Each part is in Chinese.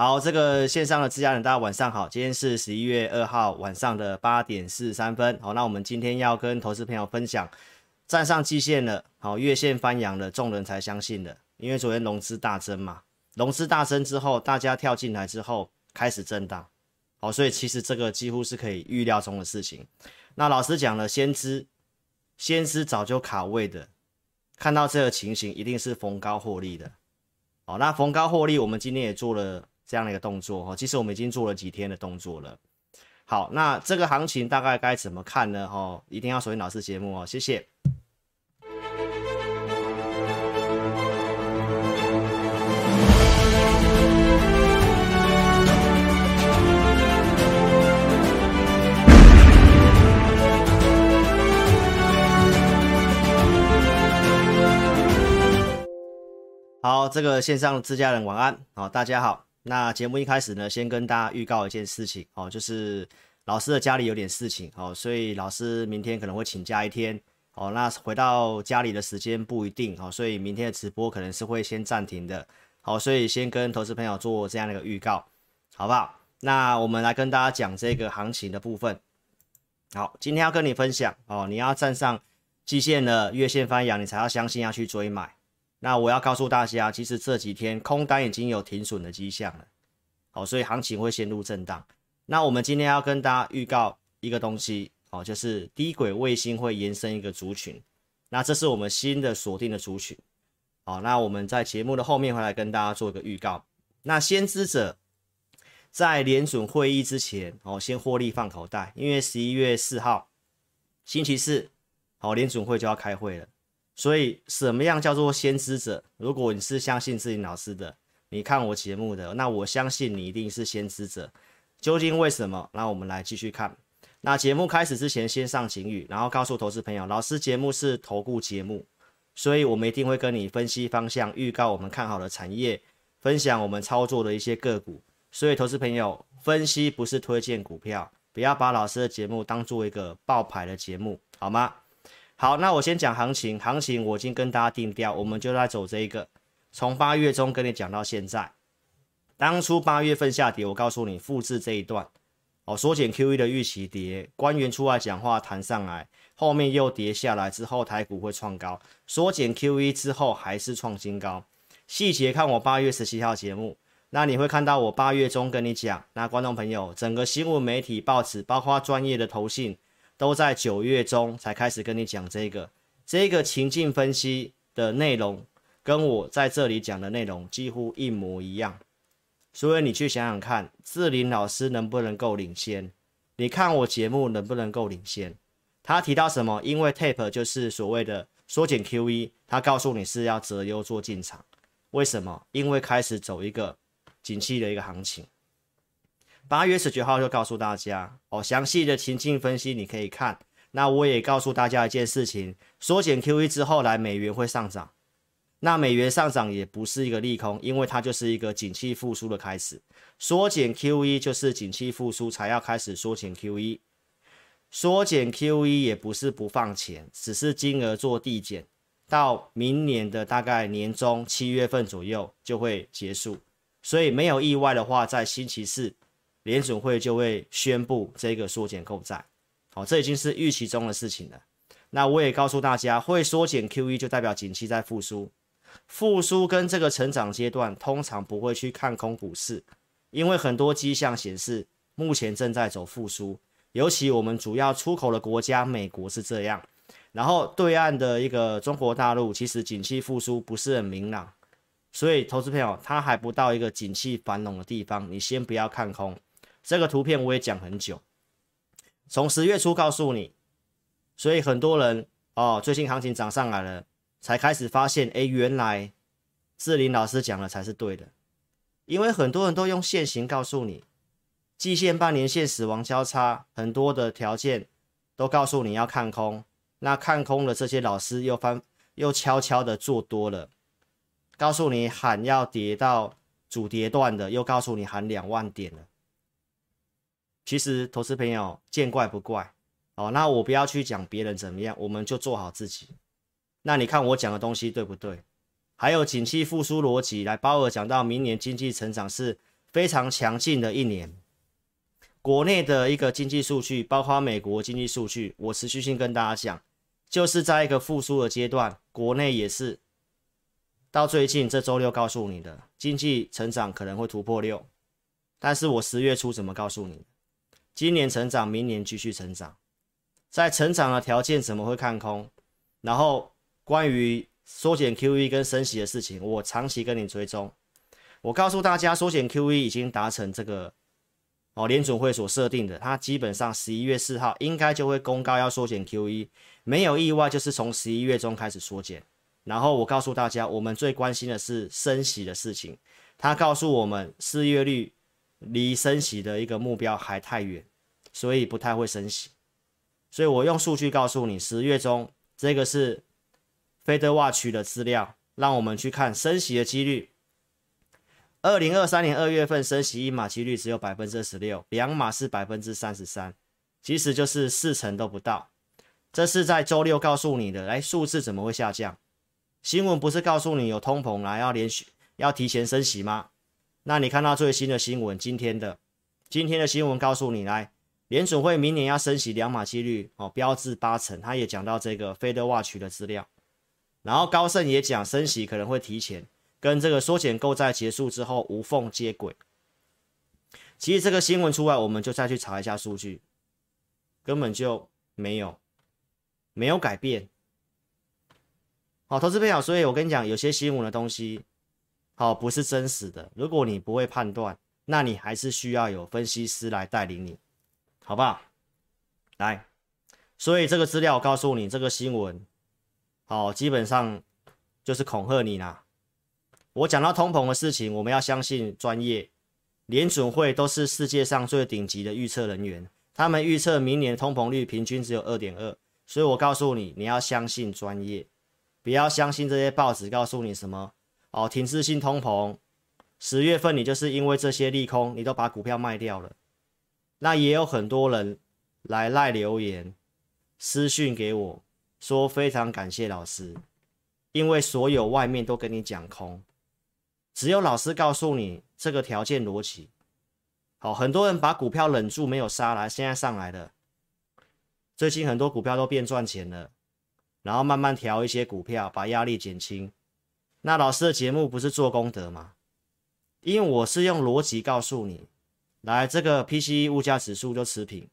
好，这个线上的自家人，大家晚上好。今天是十一月二号晚上的八点四十三分。好，那我们今天要跟投资朋友分享，站上季线了，好，月线翻阳了，众人才相信的。因为昨天融资大增嘛，融资大增之后，大家跳进来之后开始震荡，好，所以其实这个几乎是可以预料中的事情。那老师讲了，先知，先知早就卡位的，看到这个情形，一定是逢高获利的。好，那逢高获利，我们今天也做了这样的一个动作哈。其实我们已经做了几天的动作了。好，那这个行情大概该怎么看呢？哈，一定要锁定老师节目哦，谢谢。好，这个线上自家人晚安，好，大家好。那节目一开始呢，先跟大家预告一件事情，哦，就是老师的家里有点事情，哦，所以老师明天可能会请假一天，哦，那回到家里的时间不一定，哦，所以明天的直播可能是会先暂停的，好，所以先跟投资朋友做这样的一个预告，好不好？那我们来跟大家讲这个行情的部分。好，今天要跟你分享，哦，你要站上季线的月线翻阳，你才要相信要去追买。那我要告诉大家，其实这几天空单已经有停损的迹象了，好，所以行情会陷入震荡。那我们今天要跟大家预告一个东西，哦，就是低轨卫星会延伸一个族群，那这是我们新的锁定的族群，好，那我们在节目的后面会来跟大家做一个预告。那先知者在联准会议之前，哦，先获利放口袋，因为十一月四号星期四，好，联准会就要开会了。所以，什么样叫做先知者？如果你是相信志霖老师的，你看我节目的，那我相信你一定是先知者。究竟为什么？那我们来继续看。那节目开始之前，先上警语，然后告诉投资朋友，老师节目是投顾节目，所以我们一定会跟你分析方向，预告我们看好的产业，分享我们操作的一些个股。所以，投资朋友，分析不是推荐股票，不要把老师的节目当做一个爆牌的节目，好吗？好，那我先讲行情，行情我已经跟大家定调，我们就在走这一个，从八月中跟你讲到现在，当初八月份下跌，我告诉你复制这一段，哦，缩减 QE 的预期跌，官员出来讲话弹上来，后面又跌下来之后，台股会创高，缩减 QE 之后还是创新高，细节看我八月十七号节目，那你会看到我八月中跟你讲，那观众朋友，整个新闻媒体报纸，包括专业的投信。都在九月中才开始跟你讲这个，这个情境分析的内容跟我在这里讲的内容几乎一模一样，所以你去想想看，志林老师能不能够领先？你看我节目能不能够领先？他提到什么？因为 tape 就是所谓的缩减 QE，他告诉你是要择优做进场，为什么？因为开始走一个景气的一个行情。八月十九号就告诉大家哦，详细的情境分析你可以看。那我也告诉大家一件事情：缩减 QE 之后来美元会上涨。那美元上涨也不是一个利空，因为它就是一个景气复苏的开始。缩减 QE 就是景气复苏才要开始缩减 QE。缩减 QE 也不是不放钱，只是金额做递减，到明年的大概年中七月份左右就会结束。所以没有意外的话，在星期四。联准会就会宣布这个缩减购债，好，这已经是预期中的事情了。那我也告诉大家，会缩减 QE 就代表景气在复苏，复苏跟这个成长阶段通常不会去看空股市，因为很多迹象显示目前正在走复苏，尤其我们主要出口的国家美国是这样，然后对岸的一个中国大陆其实景气复苏不是很明朗，所以投资朋友他还不到一个景气繁荣的地方，你先不要看空。这个图片我也讲很久，从十月初告诉你，所以很多人哦，最近行情涨上来了，才开始发现，哎，原来志林老师讲的才是对的，因为很多人都用线型告诉你，季线、半年线死亡交叉，很多的条件都告诉你要看空，那看空了这些老师又翻又悄悄的做多了，告诉你喊要跌到主跌段的，又告诉你喊两万点了。其实，投资朋友见怪不怪哦。那我不要去讲别人怎么样，我们就做好自己。那你看我讲的东西对不对？还有景气复苏逻辑，来鲍尔讲到明年经济成长是非常强劲的一年。国内的一个经济数据，包括美国经济数据，我持续性跟大家讲，就是在一个复苏的阶段，国内也是。到最近这周六告诉你的经济成长可能会突破六，但是我十月初怎么告诉你？今年成长，明年继续成长，在成长的条件怎么会看空？然后关于缩减 QE 跟升息的事情，我长期跟你追踪。我告诉大家，缩减 QE 已经达成这个哦联准会所设定的，它基本上十一月四号应该就会公告要缩减 QE，没有意外就是从十一月中开始缩减。然后我告诉大家，我们最关心的是升息的事情。他告诉我们，失业率离升息的一个目标还太远，所以不太会升息。所以我用数据告诉你，十月中这个是 FedWatch 的资料，让我们去看升息的几率。二零二三年二月份升息一码几率只有百分之二十六，两码是百分之三十三，其实就是四成都不到。这是在周六告诉你的，哎，数字怎么会下降？新闻不是告诉你有通膨来要连续要提前升息吗？那你看到最新的新闻，今天的今天的新闻告诉你来，联储会明年要升息两码几率哦，标志八成。他也讲到这个 FedWatch 的资料，然后高盛也讲升息可能会提前，跟这个缩减购债结束之后无缝接轨。其实这个新闻出来，我们就再去查一下数据，根本就没有没有改变。好，投资朋友，所以我跟你讲，有些新闻的东西，好，不是真实的。如果你不会判断，那你还是需要有分析师来带领你，好不好？来，所以这个资料告诉你，这个新闻，好，基本上就是恐吓你啦。我讲到通膨的事情，我们要相信专业，联准会都是世界上最顶级的预测人员，他们预测明年通膨率平均只有二点二，所以我告诉你，你要相信专业。不要相信这些报纸告诉你什么哦，停滞性通膨，十月份你就是因为这些利空，你都把股票卖掉了。那也有很多人来赖留言、私讯给我，说非常感谢老师，因为所有外面都跟你讲空，只有老师告诉你这个条件逻辑。好，很多人把股票忍住没有杀来，现在上来了。最近很多股票都变赚钱了。然后慢慢调一些股票，把压力减轻。那老师的节目不是做功德吗？因为我是用逻辑告诉你，来这个 PCE 物价指数就持平，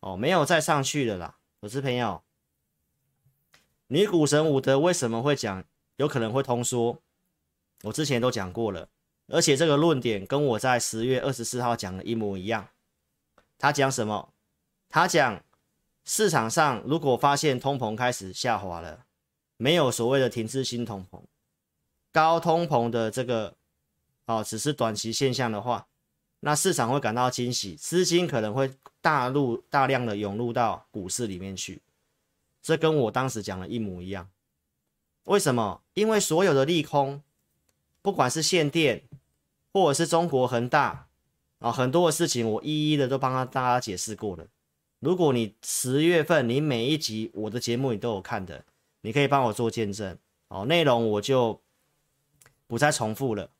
哦，没有再上去了啦。我是朋友，女股神伍德为什么会讲有可能会通缩？我之前都讲过了，而且这个论点跟我在十月二十四号讲的一模一样。他讲什么？他讲。市场上如果发现通膨开始下滑了，没有所谓的停滞性通膨，高通膨的这个哦，只是短期现象的话，那市场会感到惊喜，资金可能会大入大量的涌入到股市里面去。这跟我当时讲的一模一样。为什么？因为所有的利空，不管是限电，或者是中国恒大啊，很多的事情我一一的都帮他大家解释过了。如果你十月份你每一集我的节目你都有看的，你可以帮我做见证哦。内容我就不再重复了，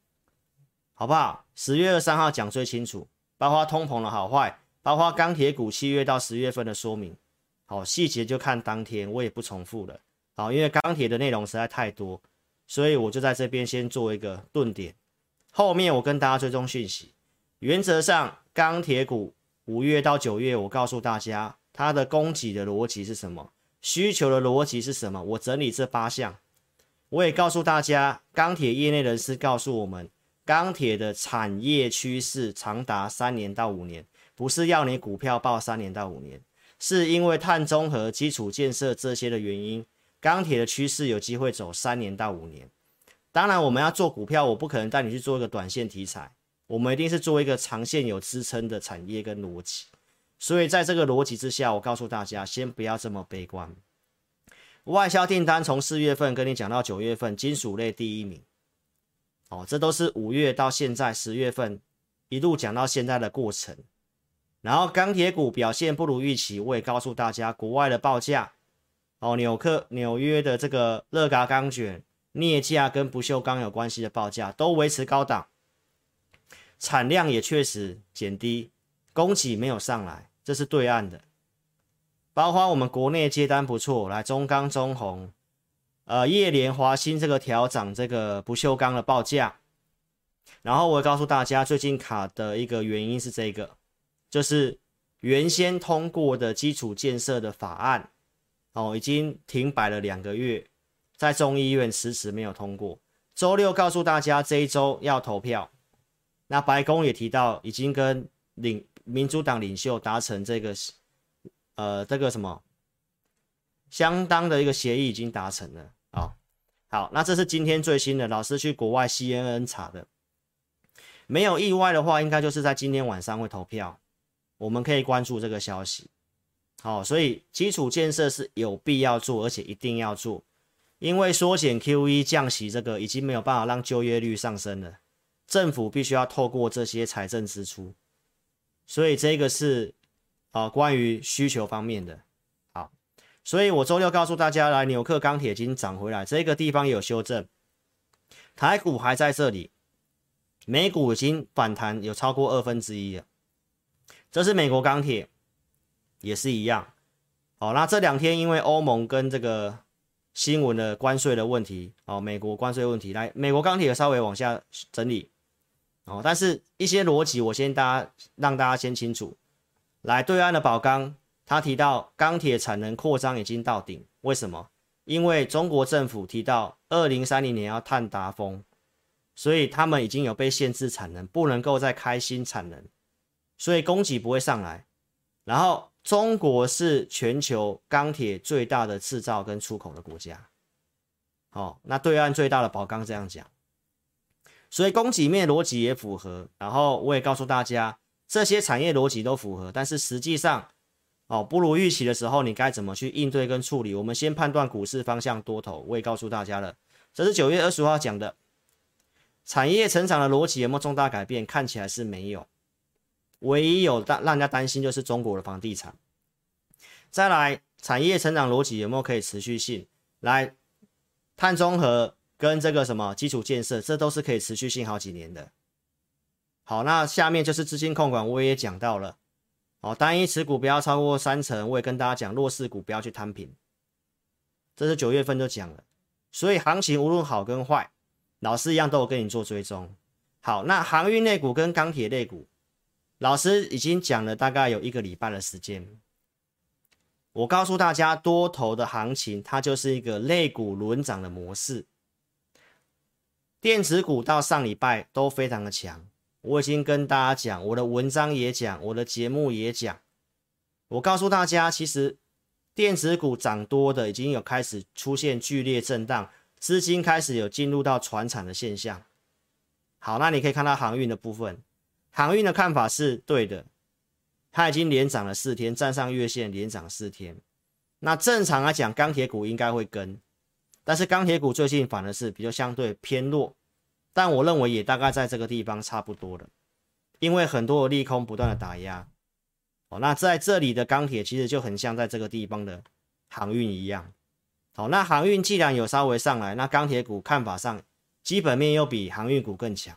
好不好？十月二三号讲最清楚，包括通膨的好坏，包括钢铁股七月到十月份的说明，好，细节就看当天，我也不重复了。好，因为钢铁的内容实在太多，所以我就在这边先做一个顿点，后面我跟大家追踪讯息。原则上钢铁股。五月到九月，我告诉大家它的供给的逻辑是什么，需求的逻辑是什么。我整理这八项，我也告诉大家，钢铁业内人士告诉我们，钢铁的产业趋势长达三年到五年，不是要你股票报三年到五年，是因为碳中和、基础建设这些的原因，钢铁的趋势有机会走三年到五年。当然，我们要做股票，我不可能带你去做一个短线题材。我们一定是做一个长线有支撑的产业跟逻辑，所以在这个逻辑之下，我告诉大家，先不要这么悲观。外销订单从四月份跟你讲到九月份，金属类第一名，哦，这都是五月到现在十月份一路讲到现在的过程。然后钢铁股表现不如预期，我也告诉大家，国外的报价，哦，纽克纽约的这个乐轧钢卷镍价跟不锈钢有关系的报价都维持高档。产量也确实减低，供给没有上来，这是对岸的。包括我们国内接单不错，来中钢、中鸿，呃，叶联、华新这个调涨这个不锈钢的报价。然后我告诉大家，最近卡的一个原因是这个，就是原先通过的基础建设的法案，哦，已经停摆了两个月，在众议院迟迟没有通过。周六告诉大家，这一周要投票。那白宫也提到，已经跟领民主党领袖达成这个。呃，这个什么相当的一个协议已经达成了、好，那这是今天最新的，老师去国外 CNN 查的，没有意外的话，应该就是在今天晚上会投票。我们可以关注这个消息。好、所以基础建设是有必要做，而且一定要做，因为缩减 QE 降息这个已经没有办法让就业率上升了，政府必须要透过这些财政支出，所以这个是。啊，关于需求方面的，所以我周六告诉大家，来纽克钢铁已经涨回来，这个地方有修正，台股还在这里，美股已经反弹有超过二分之一了，这是美国钢铁，也是一样，好，那这两天因为欧盟跟这个新闻的关税的问题，哦，美国关税问题，来美国钢铁稍微往下整理，哦，但是一些逻辑我先大家让大家先清楚。来对岸的宝钢，他提到钢铁产能扩张已经到顶，为什么？因为中国政府提到二零三零年要碳达峰，所以他们已经有被限制产能，不能够再开新产能，所以供给不会上来。然后中国是全球钢铁最大的制造跟出口的国家，好，那对岸最大的宝钢这样讲，所以供给面逻辑也符合。然后我也告诉大家。这些产业逻辑都符合，但是实际上，哦，不如预期的时候，你该怎么去应对跟处理？我们先判断股市方向多头。我也告诉大家了，这是九月二十号讲的，产业成长的逻辑有没有重大改变？看起来是没有，唯一有让让人家担心就是中国的房地产。再来，产业成长逻辑有没有可以持续性？来，碳中和跟这个什么基础建设，这都是可以持续性好几年的。好，那下面就是资金控管，我也讲到了。哦，单一持股不要超过三成，我也跟大家讲，弱势股不要去摊平。这是九月份就讲了，所以行情无论好跟坏，老师一样都有跟你做追踪。好，那航运类股跟钢铁类股，老师已经讲了大概有一个礼拜的时间。我告诉大家，多头的行情它就是一个类股轮涨的模式。电子股到上礼拜都非常的强。我已经跟大家讲，我的文章也讲，我的节目也讲。我告诉大家，其实电子股涨多的已经有开始出现剧烈震荡，资金开始有进入到传产的现象。好，那你可以看到航运的部分，航运的看法是对的，它已经连涨了四天，站上月线连涨四天。那正常来讲，钢铁股应该会跟，但是钢铁股最近反而是比较相对偏弱。但我认为也大概在这个地方差不多了，因为很多的利空不断的打压，哦，那在这里的钢铁其实就很像在这个地方的航运一样，好，那航运既然有稍微上来，那钢铁股看法上基本面又比航运股更强，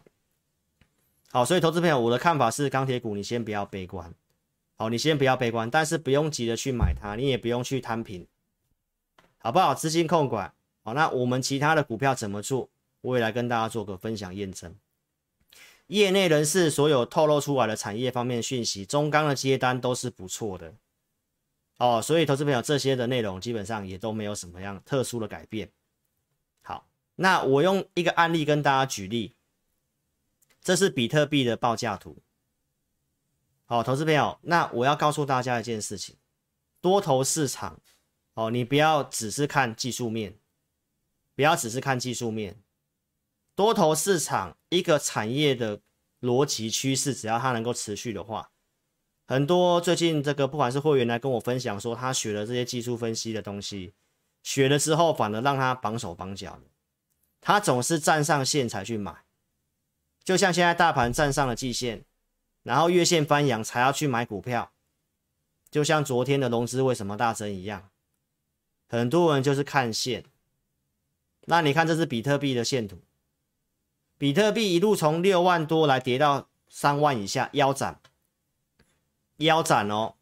好，所以投资朋友，我的看法是钢铁股你先不要悲观，好，你先不要悲观，但是不用急着去买它，你也不用去摊平，好不好？资金控管，好，那我们其他的股票怎么做？我也来跟大家做个分享验证，业内人士所有透露出来的产业方面讯息，中钢的接单都是不错的哦，所以投资朋友这些的内容基本上也都没有什么样特殊的改变。好，那我用一个案例跟大家举例，这是比特币的报价图。好，投资朋友，那我要告诉大家一件事情，多头市场哦，你不要只是看技术面，不要只是看技术面。多头市场一个产业的逻辑趋势，只要它能够持续的话，很多最近这个不管是会员来跟我分享说，他学了这些技术分析的东西，学了之后反而让他绑手绑脚的，他总是站上线才去买，就像现在大盘站上了季线，然后月线翻阳才要去买股票，就像昨天的融资为什么大增一样，很多人就是看线，那你看这是比特币的线图。比特币一路从六万多来跌到三万以下腰斩，腰斩哦。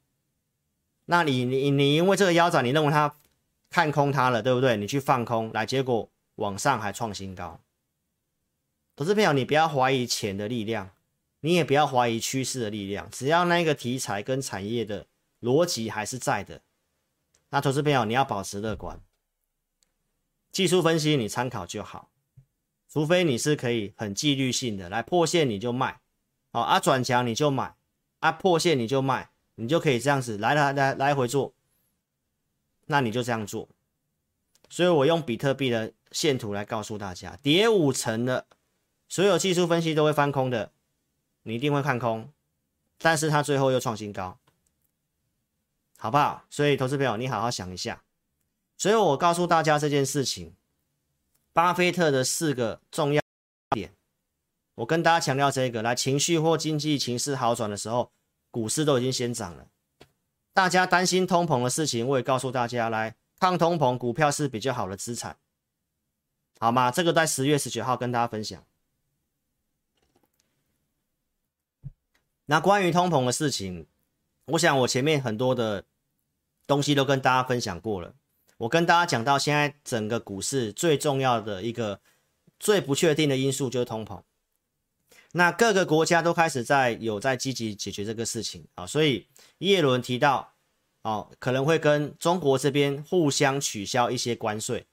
那你你你因为这个腰斩，你认为它看空它了，对不对？你去放空来，结果往上还创新高。投资朋友，你不要怀疑钱的力量，你也不要怀疑趋势的力量，只要那个题材跟产业的逻辑还是在的，那投资朋友你要保持乐观。技术分析你参考就好，除非你是可以很纪律性的来破线你就卖，好啊转强你就买，啊破线你就卖。你就可以这样子来来来来回做，那你就这样做。所以我用比特币的线图来告诉大家，跌五成的，所有技术分析都会翻空的，你一定会看空，但是它最后又创新高，好不好？所以投资朋友，你好好想一下。所以我告诉大家这件事情，巴菲特的四个重要点，我跟大家强调这个，来情绪或经济情势好转的时候。股市都已经先涨了，大家担心通膨的事情，我也告诉大家，来抗通膨，股票是比较好的资产，好吗？这个在十月十九号跟大家分享。那关于通膨的事情，我想我前面很多的东西都跟大家分享过了。我跟大家讲到，现在整个股市最重要的一个最不确定的因素就是通膨。那各个国家都开始在有在积极解决这个事情啊，所以叶伦提到，哦，可能会跟中国这边互相取消一些关税，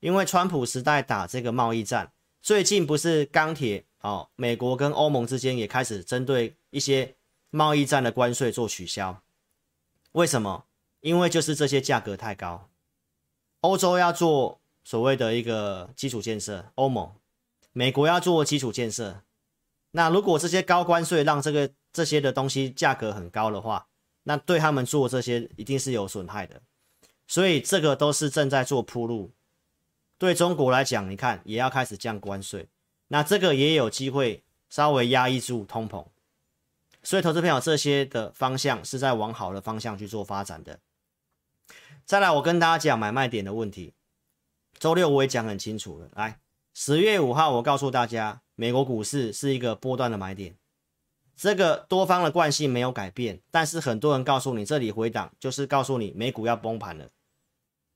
因为川普时代打这个贸易战，最近不是钢铁哦，美国跟欧盟之间也开始针对一些贸易战的关税做取消，为什么？因为就是这些价格太高，欧洲要做所谓的一个基础建设，欧盟，美国要做基础建设。那如果这些高关税让这个这些的东西价格很高的话，那对他们做这些一定是有损害的，所以这个都是正在做铺路。对中国来讲，你看也要开始降关税，那这个也有机会稍微压抑住通膨。所以投资朋友，这些的方向是在往好的方向去做发展的。再来，我跟大家讲买卖点的问题，周六我也讲很清楚了。来，十月五号我告诉大家。美国股市是一个波段的买点，这个多方的惯性没有改变，但是很多人告诉你这里回档，就是告诉你美股要崩盘了。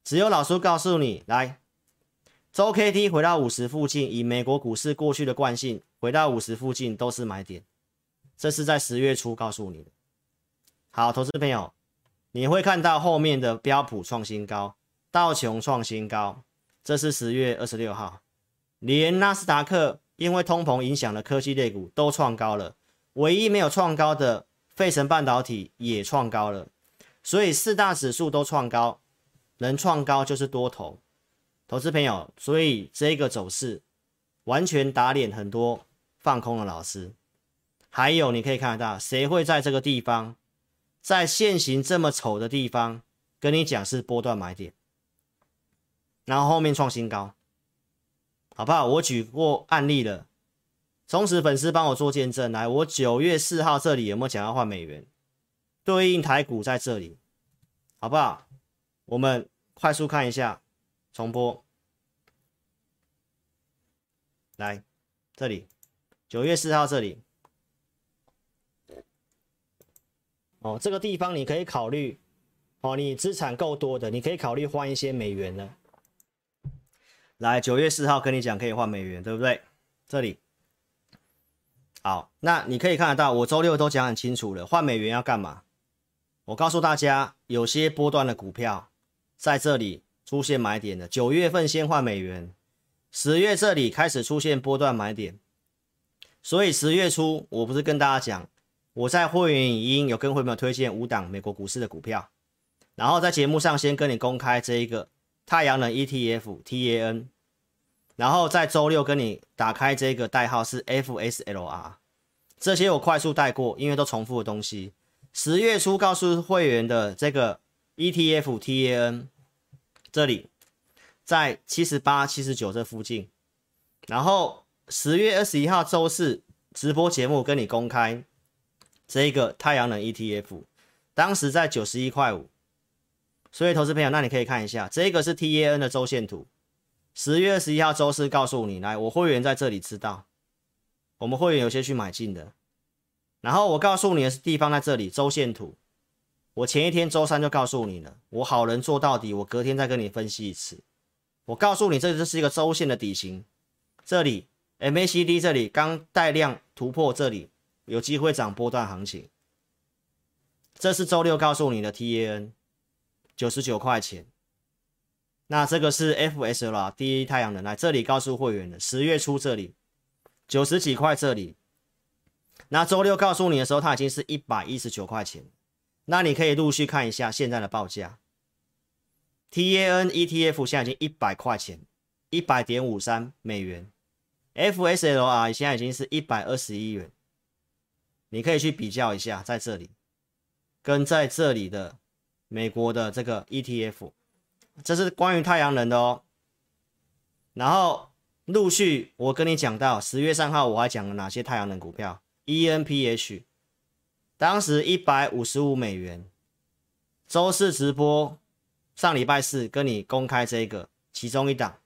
只有老师告诉你，来，周 K D 回到五十附近，以美国股市过去的惯性，回到五十附近都是买点。这是在十月初告诉你的。好，投资朋友，你会看到后面的标普创新高，道琼创新高，这是十月二十六号，连纳斯达克。因为通膨影响的科技类股都创高了，唯一没有创高的费城半导体也创高了，所以四大指数都创高，能创高就是多头，投资朋友，所以这个走势完全打脸很多放空的老师，还有你可以看得到，谁会在这个地方，在线型这么丑的地方跟你讲是波段买点，然后后面创新高。好不好？我举过案例了，忠实粉丝帮我做见证。来，我九月四号这里有没有讲要换美元？对应台股在这里，好不好？我们快速看一下重播。来，这里九月四号这里，哦，这个地方你可以考虑，哦，你资产够多的，你可以考虑换一些美元呢。来，九月四号跟你讲可以换美元，对不对？这里，好，那你可以看得到，我周六都讲很清楚了，换美元要干嘛？我告诉大家，有些波段的股票在这里出现买点的，九月份先换美元，十月这里开始出现波段买点，所以十月初我不是跟大家讲，我在会员影音有跟会员推荐五档美国股市的股票，然后在节目上先跟你公开这一个。太阳能 ETF TAN，然后在周六跟你打开这个代号是 FSLR，这些我快速带过，因为都重复的东西。十月初告诉会员的这个 ETF TAN，这里在七十八、七十九这附近，然后十月二十一号周四直播节目跟你公开这个太阳能 ETF，当时在九十一块五。所以，投资朋友，那你可以看一下，这个是 TAN 的周线图。十月二十一号周四告诉你，来，我会员在这里知道，我们会员有些去买进的，然后我告诉你的是地方在这里，周线图。我前一天周三就告诉你了，我好人做到底。我隔天再跟你分析一次。我告诉你，这就是一个周线的底型。这里 MACD 这里刚带量突破，这里有机会涨波段行情。这是周六告诉你的 TAN，九十九块钱。那这个是 FSL 第一太阳能来这里告诉会员的，十月初这里九十几块这里。那周六告诉你的时候，它已经是一百一十九块钱。那你可以陆续看一下现在的报价，TAN ETF 现在已经一百块钱，一百点五三美元，FSLR 现在已经是一百二十一元，你可以去比较一下，在这里跟在这里的美国的这个 ETF，这是关于太阳能的哦。然后陆续我跟你讲到十月三号我还讲了哪些太阳能股票，ENPH。当时一百五十五美元，周四直播，上礼拜四跟你公开这个其中一档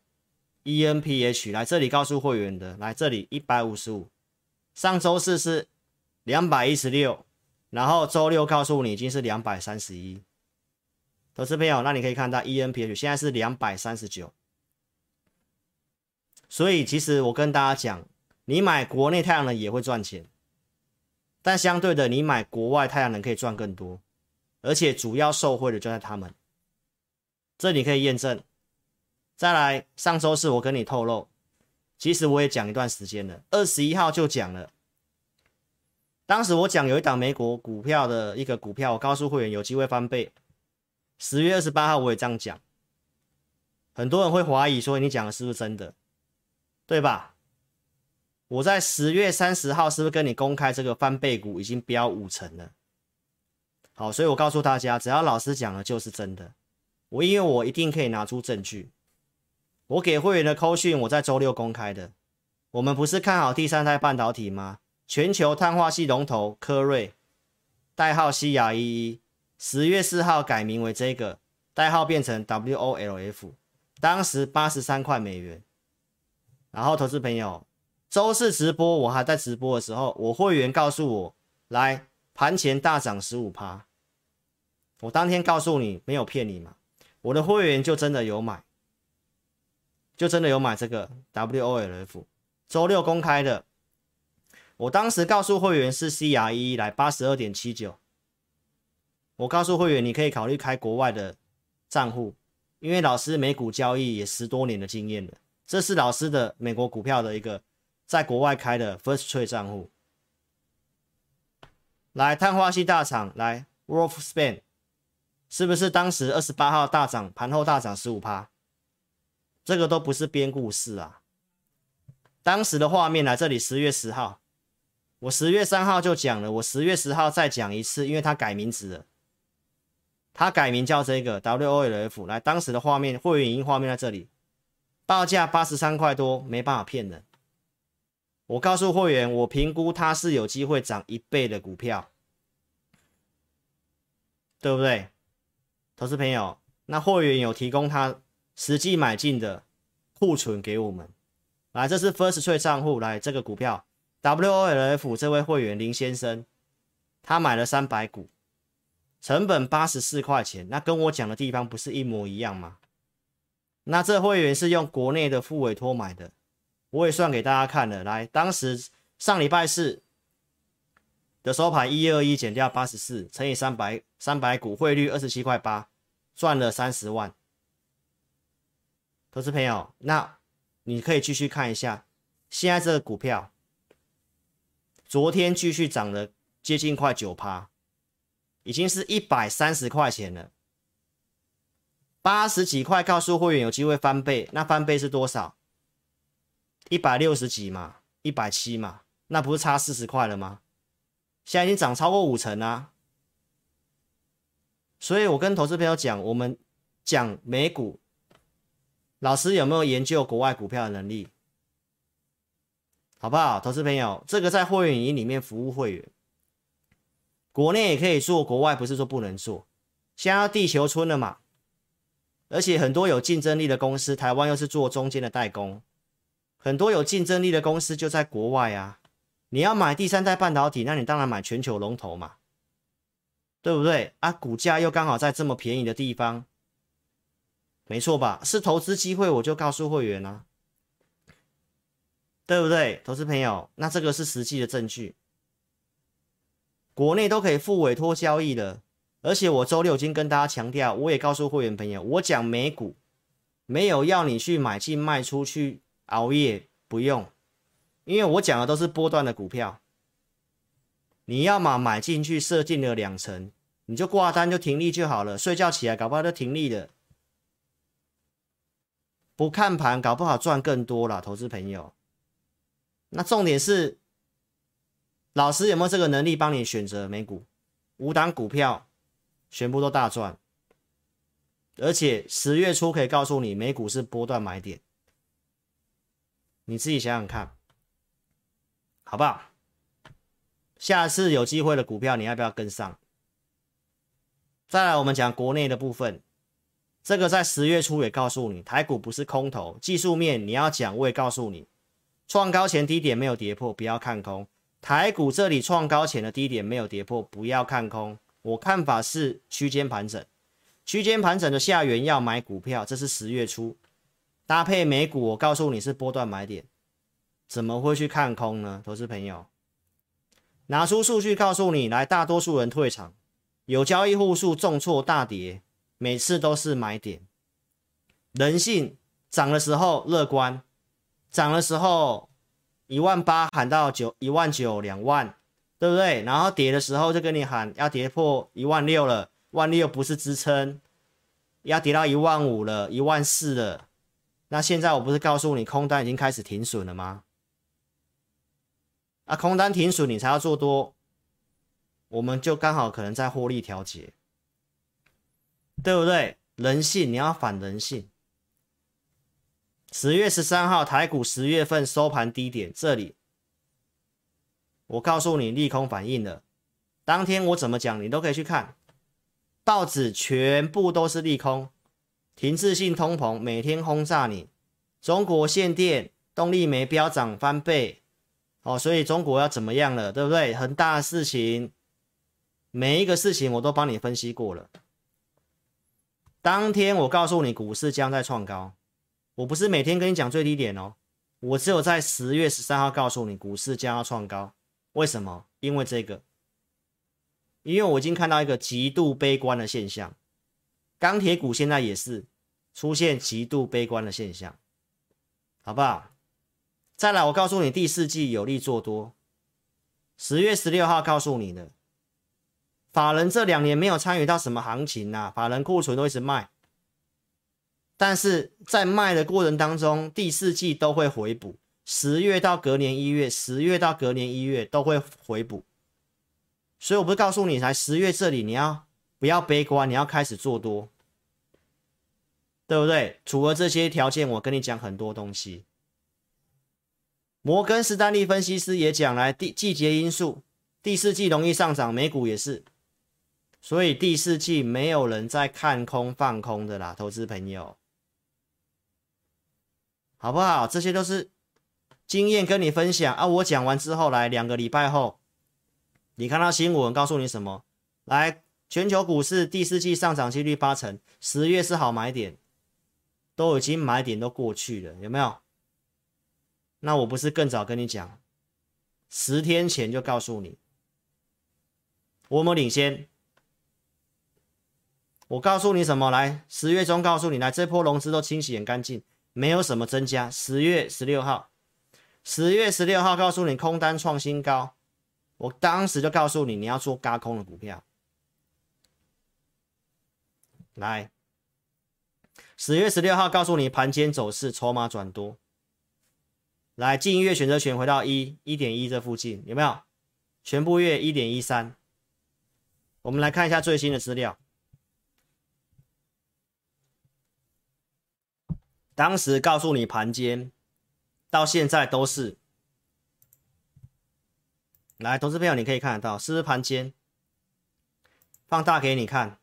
ENPH 来这里告诉会员的，来这里一百五十五，上周四是两百一十六，然后周六告诉你已经是两百三十一，投资朋友，那你可以看到 ENPH 现在是两百三十九，所以其实我跟大家讲，你买国内太阳能也会赚钱。但相对的，你买国外太阳能可以赚更多，而且主要受惠的就在他们。这你可以验证。再来，上周四我跟你透露，其实我也讲一段时间了，二十一号就讲了。当时我讲有一档美国股票的一个股票，我告诉会员有机会翻倍。十月二十八号我也这样讲，很多人会怀疑说你讲的是不是真的，对吧？我在十月三十号是不是跟你公开这个翻倍股已经飙五成了？好，所以我告诉大家，只要老师讲的就是真的。我因为我一定可以拿出证据。我给会员的扣讯，我在周六公开的。我们不是看好第三代半导体吗？全球碳化系龙头科瑞，代号 CREE，十月四号改名为这个，代号变成 WOLF，当时八十三块美元。然后，投资朋友。周四直播，我还在直播的时候，我会员告诉我，来盘前大涨十五趴。我当天告诉你，没有骗你嘛，我的会员就真的有买，就真的有买这个 WOLF。周六公开的，我当时告诉会员是 CRE 来八十二点七九。我告诉会员，你可以考虑开国外的账户，因为老师美股交易也十多年的经验了，这是老师的美国股票的一个。在国外开的 First Trade 账户，来碳化矽大厂，来 Wolfspeed，是不是当时二十八号大涨，盘后大涨十五趴？这个都不是编故事啊！当时的画面来这里，十月十号，我十月三号就讲了，我十月十号再讲一次，因为他改名字了，他改名叫这个 WOLF。来，当时的画面，会员影音画面在这里，报价八十三块多，没办法骗人。我告诉会员，我评估它是有机会涨一倍的股票，对不对？投资朋友，那会员有提供他实际买进的库存给我们。来，这是 First Trade 账户，来这个股票 WOLF 这位会员林先生，他买了三百股，成本八十四块钱，那跟我讲的地方不是一模一样吗？那这会员是用国内的付委托买的。我也算给大家看了，来，当时上礼拜四的收盘一二一减掉八十四乘以三百三百股，汇率二十七块八，赚了三十万。投资朋友，那你可以继续看一下，现在这个股票，昨天继续涨了接近快九趴，已经是一百三十块钱了，八十几块告诉会员有机会翻倍，那翻倍是多少？一百六十几嘛，一百七嘛，那不是差四十块了吗？现在已经涨超过五成啊！所以我跟投资朋友讲，我们讲美股，老师有没有研究国外股票的能力？好不好？投资朋友，这个在会员营里面服务会员，国内也可以做，国外不是说不能做。现在地球村了嘛，而且很多有竞争力的公司，台湾又是做中间的代工。很多有竞争力的公司就在国外啊，你要买第三代半导体，那你当然买全球龙头嘛，对不对？啊，股价又刚好在这么便宜的地方，没错吧？是投资机会，我就告诉会员啊，对不对？投资朋友，那这个是实际的证据，国内都可以付委托交易了，而且我周六已经跟大家强调，我也告诉会员朋友，我讲美股，没有要你去买进卖出去熬夜，不用。因为我讲的都是波段的股票，你要么买进去设定了两成，你就挂单就停利就好了，睡觉起来搞不好就停利了，不看盘搞不好赚更多了，投资朋友。那重点是，老师有没有这个能力帮你选择美股？五档股票全部都大赚，而且十月初可以告诉你美股是波段买点，你自己想想看。好不好？下次有机会的股票，你要不要跟上？再来，我们讲国内的部分，这个在十月初也告诉你，台股不是空头，技术面你要讲，我也告诉你，创高前低点没有跌破，不要看空。台股这里创高前的低点没有跌破，不要看空。我看法是区间盘整，区间盘整的下缘要买股票，这是十月初搭配美股，我告诉你是波段买点。怎么会去看空呢？投资朋友，拿出数据告诉你，来，大多数人退场，有交易户数重挫大跌，每次都是买点。人性涨的时候乐观，涨的时候一万八喊到九一万九两万，对不对？然后跌的时候就跟你喊要跌破一万六了，万六不是支撑，要跌到一万五了，一万四了。那现在我不是告诉你，空单已经开始停损了吗？啊，空单停损，你才要做多，我们就刚好可能在获利调节，对不对？人性，你要反人性。十月十三号台股十月份收盘低点这里，我告诉你利空反应了。当天我怎么讲，你都可以去看，报纸全部都是利空，停滞性通膨每天轰炸你，中国限电，动力煤飙涨翻倍。哦，所以中国要怎么样了，对不对？很大的事情，每一个事情我都帮你分析过了。当天我告诉你股市将在创高，我不是每天跟你讲最低点哦，我只有在十月十三号告诉你股市将要创高。为什么？因为这个，因为我已经看到一个极度悲观的现象，钢铁股现在也是出现极度悲观的现象，好不好？再来，我告诉你，第四季有利做多。十月十六号告诉你的，法人这两年没有参与到什么行情呐，法人库存都一直卖，但是在卖的过程当中，第四季都会回补。十月到隔年一月，十月到隔年一月都会回补。所以我不是告诉你，才十月这里你要不要悲观，你要开始做多，对不对？除了这些条件，我跟你讲很多东西。摩根士丹利分析师也讲来，第季节因素，第四季容易上涨，美股也是，所以第四季没有人在看空放空的啦，投资朋友，好不好？这些都是经验跟你分享啊。我讲完之后，来两个礼拜后，你看到新闻告诉你什么？来，全球股市第四季上涨几率八成，十月是好买点，都已经买点都过去了，有没有？那我不是更早跟你讲，十天前就告诉你，我们领先。我告诉你什么？来，十月中告诉你，来，这波融资都清洗很干净，没有什么增加。十月十六号，十月十六号告诉你空单创新高，我当时就告诉你，你要做轧空的股票。来，十月十六号告诉你盘间走势，筹码转多。来，近一月选择权回到一一点一这附近有没有？全部月一点一三。我们来看一下最新的资料。当时告诉你盘间，到现在都是。来，投资朋友你可以看得到，是不是盘间？放大给你看，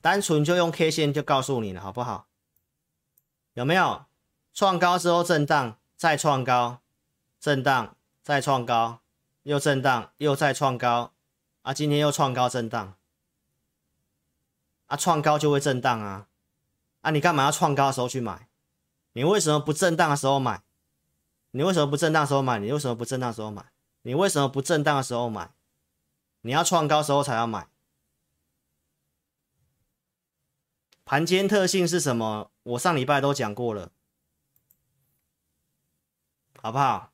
单纯就用 K 线就告诉你了，好不好？有没有？创高之后震荡，再创高，震荡再创高，又震荡又再创高，啊，今天又创高震荡，啊，创高就会震荡啊，啊，你干嘛要创高的时候去买？你为什么不震荡的时候买？你为什么不震荡时候买？你为什么不震荡时候买？你为什么不震荡的时候买？你要创高的时候才要买。盘间特性是什么？我上礼拜都讲过了，好不好？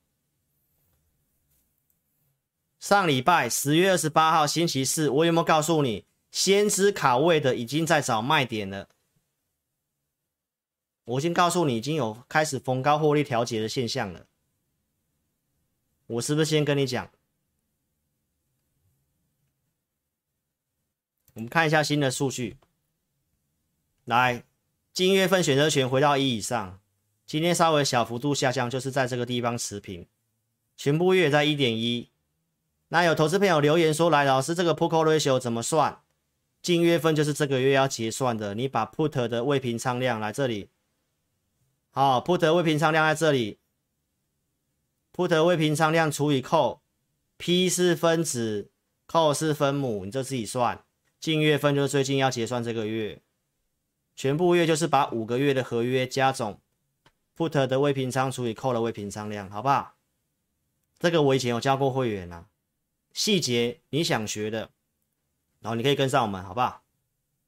上礼拜十月二十八号星期四，我有没有告诉你，先知卡位的已经在找卖点了？我已经告诉你，已经有开始逢高获利调节的现象了。我是不是先跟你讲？我们看一下新的数据。来，近月份选择权回到一以上，今天稍微小幅度下降，就是在这个地方持平。全部月在一点一。那有投资朋友留言说：“来，老师，这个 Put Call Ratio 怎么算？近月份就是这个月要结算的，你把 Put 的未平仓量来这里。好，Put 未平仓量在这里，Put 未平仓量除以 Call，P 是分子，Call 是分母，你就自己算。近月份就是最近要结算这个月。”全部月就是把五个月的合约加总，put 的未平仓除以 call 的未平仓量，好不好？这个我以前有教过会员啊，细节你想学的，然后你可以跟上我们，好不好？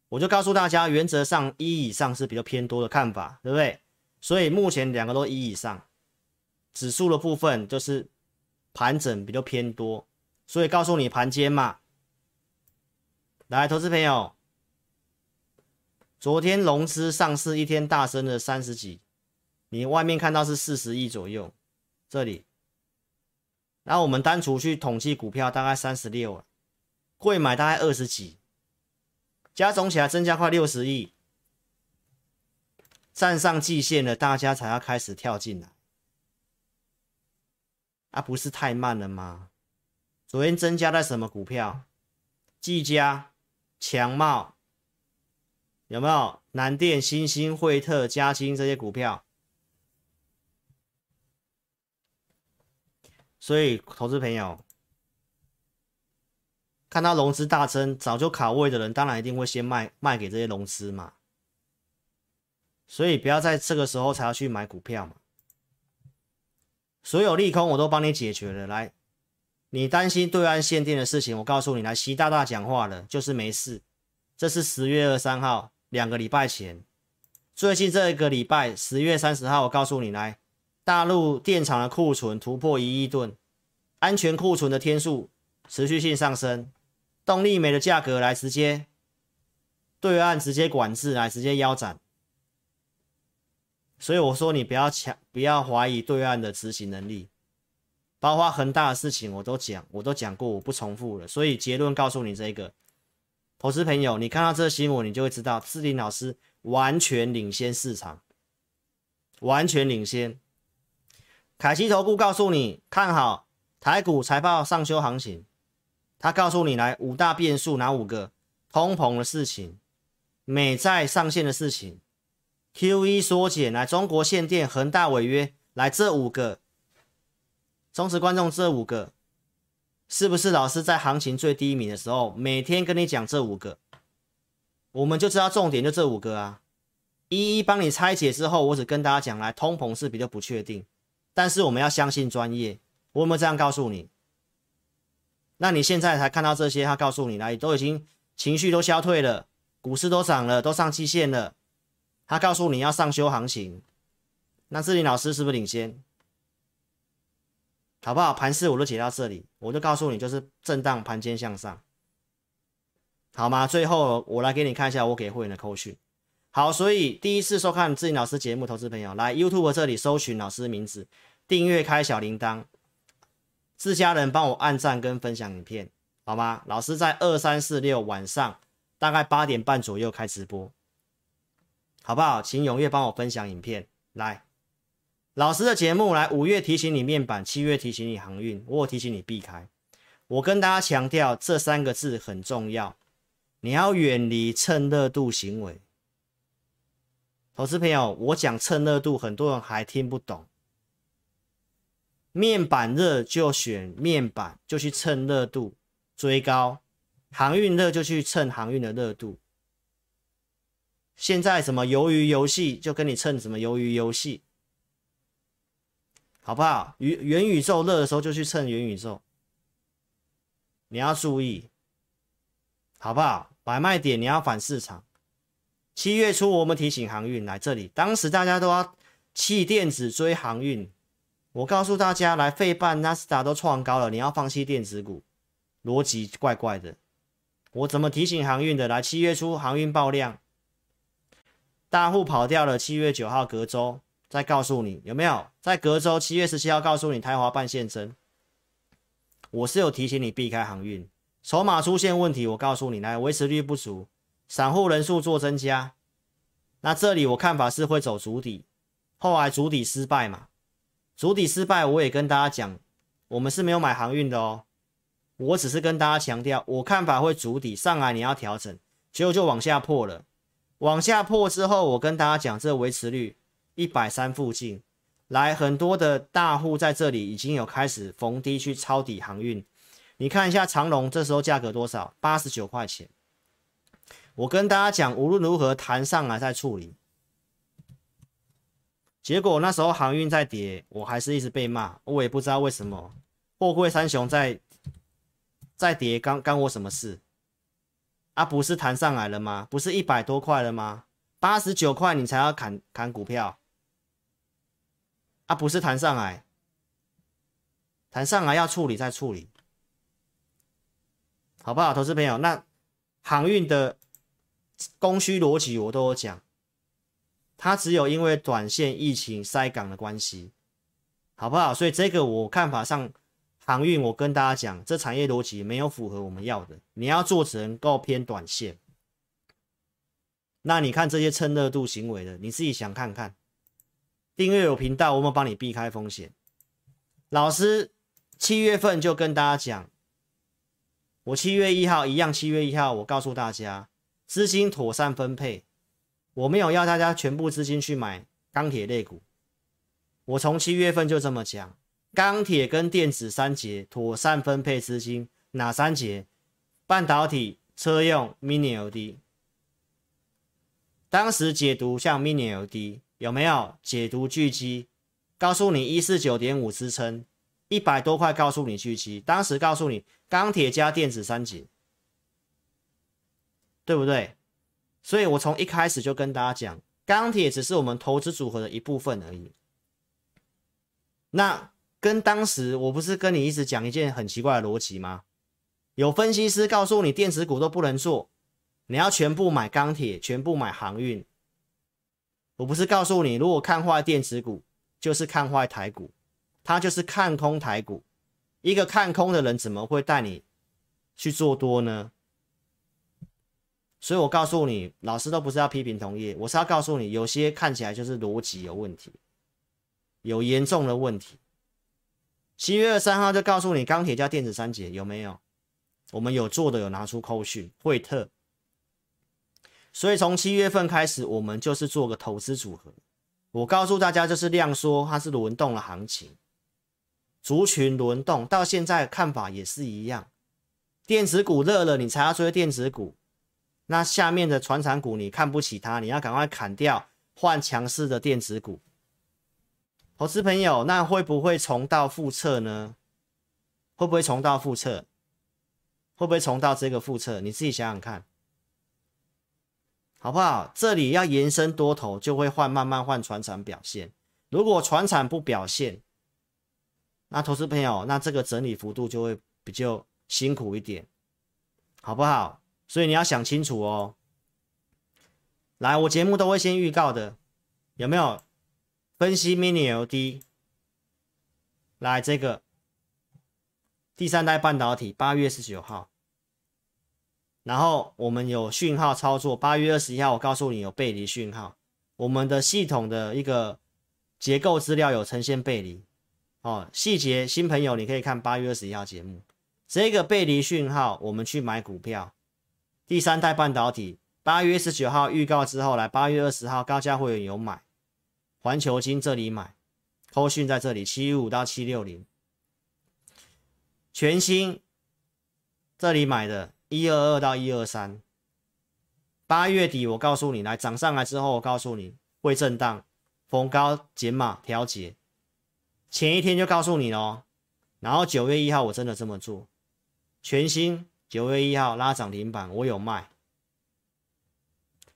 我就告诉大家，原则上一以上是比较偏多的看法，对不对？所以目前两个都一以上，指数的部分就是盘整比较偏多，所以告诉你盘间嘛，来，投资朋友。昨天融资上市一天大升了三十几，你外面看到是四十亿左右，这里，然后我们单独去统计股票大概三十六了，会买大概二十几，加总起来增加快六十亿，站上季线了，大家才要开始跳进来，啊，不是太慢了吗？昨天增加了什么股票？技嘉、强茂。有没有南电、新兴、惠特、嘉兴这些股票？所以，投资朋友看到融资大增，早就卡位的人，当然一定会先卖卖给这些融资嘛。所以，不要在这个时候才要去买股票嘛。所有利空我都帮你解决了。来，你担心对岸限电的事情，我告诉你，来，习大大讲话了，就是没事。这是十月二三号。两个礼拜前，最近这一个礼拜，十月三十号，我告诉你，来，大陆电厂的库存突破一亿吨，安全库存的天数持续性上升，动力煤的价格来直接对岸直接管制，来直接腰斩。所以我说你不要强，不要怀疑对岸的执行能力，包括恒大的事情我都讲，我都讲过，我不重复了。所以结论告诉你这个。投资朋友，你看到这个新闻，你就会知道，志霖老师完全领先市场，完全领先。凯奇投顾告诉你看好台股财报上修行情，他告诉你来五大变数哪五个？通膨的事情，美债上限的事情，QE 缩减，来中国限电、恒大违约，来这五个，忠实观众这五个。是不是老师在行情最低迷的时候，每天跟你讲这五个，我们就知道重点就这五个啊，一一帮你拆解之后，我只跟大家讲来，通膨是比较不确定，但是我们要相信专业，我有没有这样告诉你？那你现在才看到这些，他告诉你来，都已经情绪都消退了，股市都涨了，都上季线了，他告诉你要上修行情，那志林老师是不是领先？好不好？盘势我都解到这里，我就告诉你，就是震荡盘间向上，好吗？最后我来给你看一下我给会员的扣讯。好，所以第一次收看志林老师节目，投资朋友来 YouTube 这里搜寻老师名字，订阅开小铃铛，自家人帮我按赞跟分享影片，好吗？老师在二三四六晚上大概八点半左右开直播，好不好？请踊跃帮我分享影片，来。老师的节目来，五月提醒你面板，七月提醒你航运，我提醒你避开。我跟大家强调这三个字很重要，你要远离蹭热度行为。投资朋友，我讲蹭热度，很多人还听不懂。面板热就选面板，就去蹭热度追高；航运热就去蹭航运的热度。现在什么鱿鱼游戏就跟你蹭什么鱿鱼游戏，好不好？元元宇宙热的时候就去蹭元宇宙，你要注意，好不好？买卖点你要反市场。七月初我们提醒航运来这里，当时大家都要弃电子追航运。我告诉大家，来费半纳斯达都创高了，你要放弃电子股，逻辑怪怪的。我怎么提醒航运的？来七月初航运爆量，大户跑掉了。七月九号隔周再告诉你有没有？在隔周七月十七号告诉你台华半现身。我是有提醒你避开航运，筹码出现问题，我告诉你来维持率不足，散户人数做增加。那这里我看法是会走主底，后来主底失败嘛。主底失败，我也跟大家讲，我们是没有买航运的哦。我只是跟大家强调，我看法会主底上来，你要调整，结果就往下破了。往下破之后，我跟大家讲，这维持率一百三附近，来很多的大户在这里已经有开始逢低去抄底航运。你看一下长龙，这时候价格多少？八十九块钱。我跟大家讲，无论如何谈上来再处理。结果那时候航运在跌，我还是一直被骂，我也不知道为什么。货柜三雄在在跌，干干我什么事？啊，不是弹上来了吗？不是一百多块了吗？八十九块你才要砍砍股票？啊，不是弹上来，弹上来要处理再处理，好不好？投资朋友，那航运的供需逻辑我都有讲。它只有因为短线疫情塞港的关系，好不好？所以这个我看法上，航运我跟大家讲，这产业逻辑没有符合我们要的。你要做只能够偏短线。那你看这些蹭热度行为的，你自己想看看。订阅有频道，我们帮你避开风险。老师七月份就跟大家讲，我七月一号一样，七月一号我告诉大家，资金妥善分配。我没有要大家全部资金去买钢铁类股，我从七月份就这么讲，钢铁跟电子三节妥善分配资金，哪三节？半导体、车用、Mini LED。当时解读像 Mini LED 有没有解读巨基？告诉你一四九点五支撑，一百多块告诉你巨基，当时告诉你钢铁加电子三节，对不对？所以我从一开始就跟大家讲，钢铁只是我们投资组合的一部分而已。那跟当时我不是跟你一直讲一件很奇怪的逻辑吗？有分析师告诉你电子股都不能做，你要全部买钢铁，全部买航运。我不是告诉你，如果看坏电子股，就是看坏台股，他就是看空台股。一个看空的人怎么会带你去做多呢？所以我告诉你，老师都不是要批评同业，我是要告诉你，有些看起来就是逻辑有问题，有严重的问题。七月二三号就告诉你，钢铁加电子三节有没有？我们有做的，有拿出扣讯，惠特。所以从七月份开始，我们就是做个投资组合。我告诉大家，就是量缩，它是轮动的行情，族群轮动，到现在看法也是一样。电子股热了，你才要追电子股。那下面的传产股你看不起它，你要赶快砍掉，换强势的电子股。投资朋友，那会不会重蹈覆辙呢？会不会重蹈覆辙？会不会重蹈这个覆辙？你自己想想看，好不好？这里要延伸多头，就会换慢慢换传产表现。如果传产不表现，那投资朋友，那这个整理幅度就会比较辛苦一点，好不好？所以你要想清楚哦。来，我节目都会先预告的，有没有分析 Mini LD 来，这个第三代半导体，八月十九号，然后我们有讯号操作，八月二十一号，我告诉你有背离讯号，我们的系统的一个结构资料有呈现背离哦。细节新朋友你可以看八月二十一号节目，这个背离讯号，我们去买股票。第三代半导体，八月十九号预告之后，来八月二十号高价会员有买，环球金这里买，扣讯在这里，七五到七六零，全新这里买的，一二二到一二三，八月底我告诉你，来涨上来之后，我告诉你会震荡，逢高减码调节，前一天就告诉你了，然后九月一号我真的这么做，全新九月一号拉涨停板，我有卖。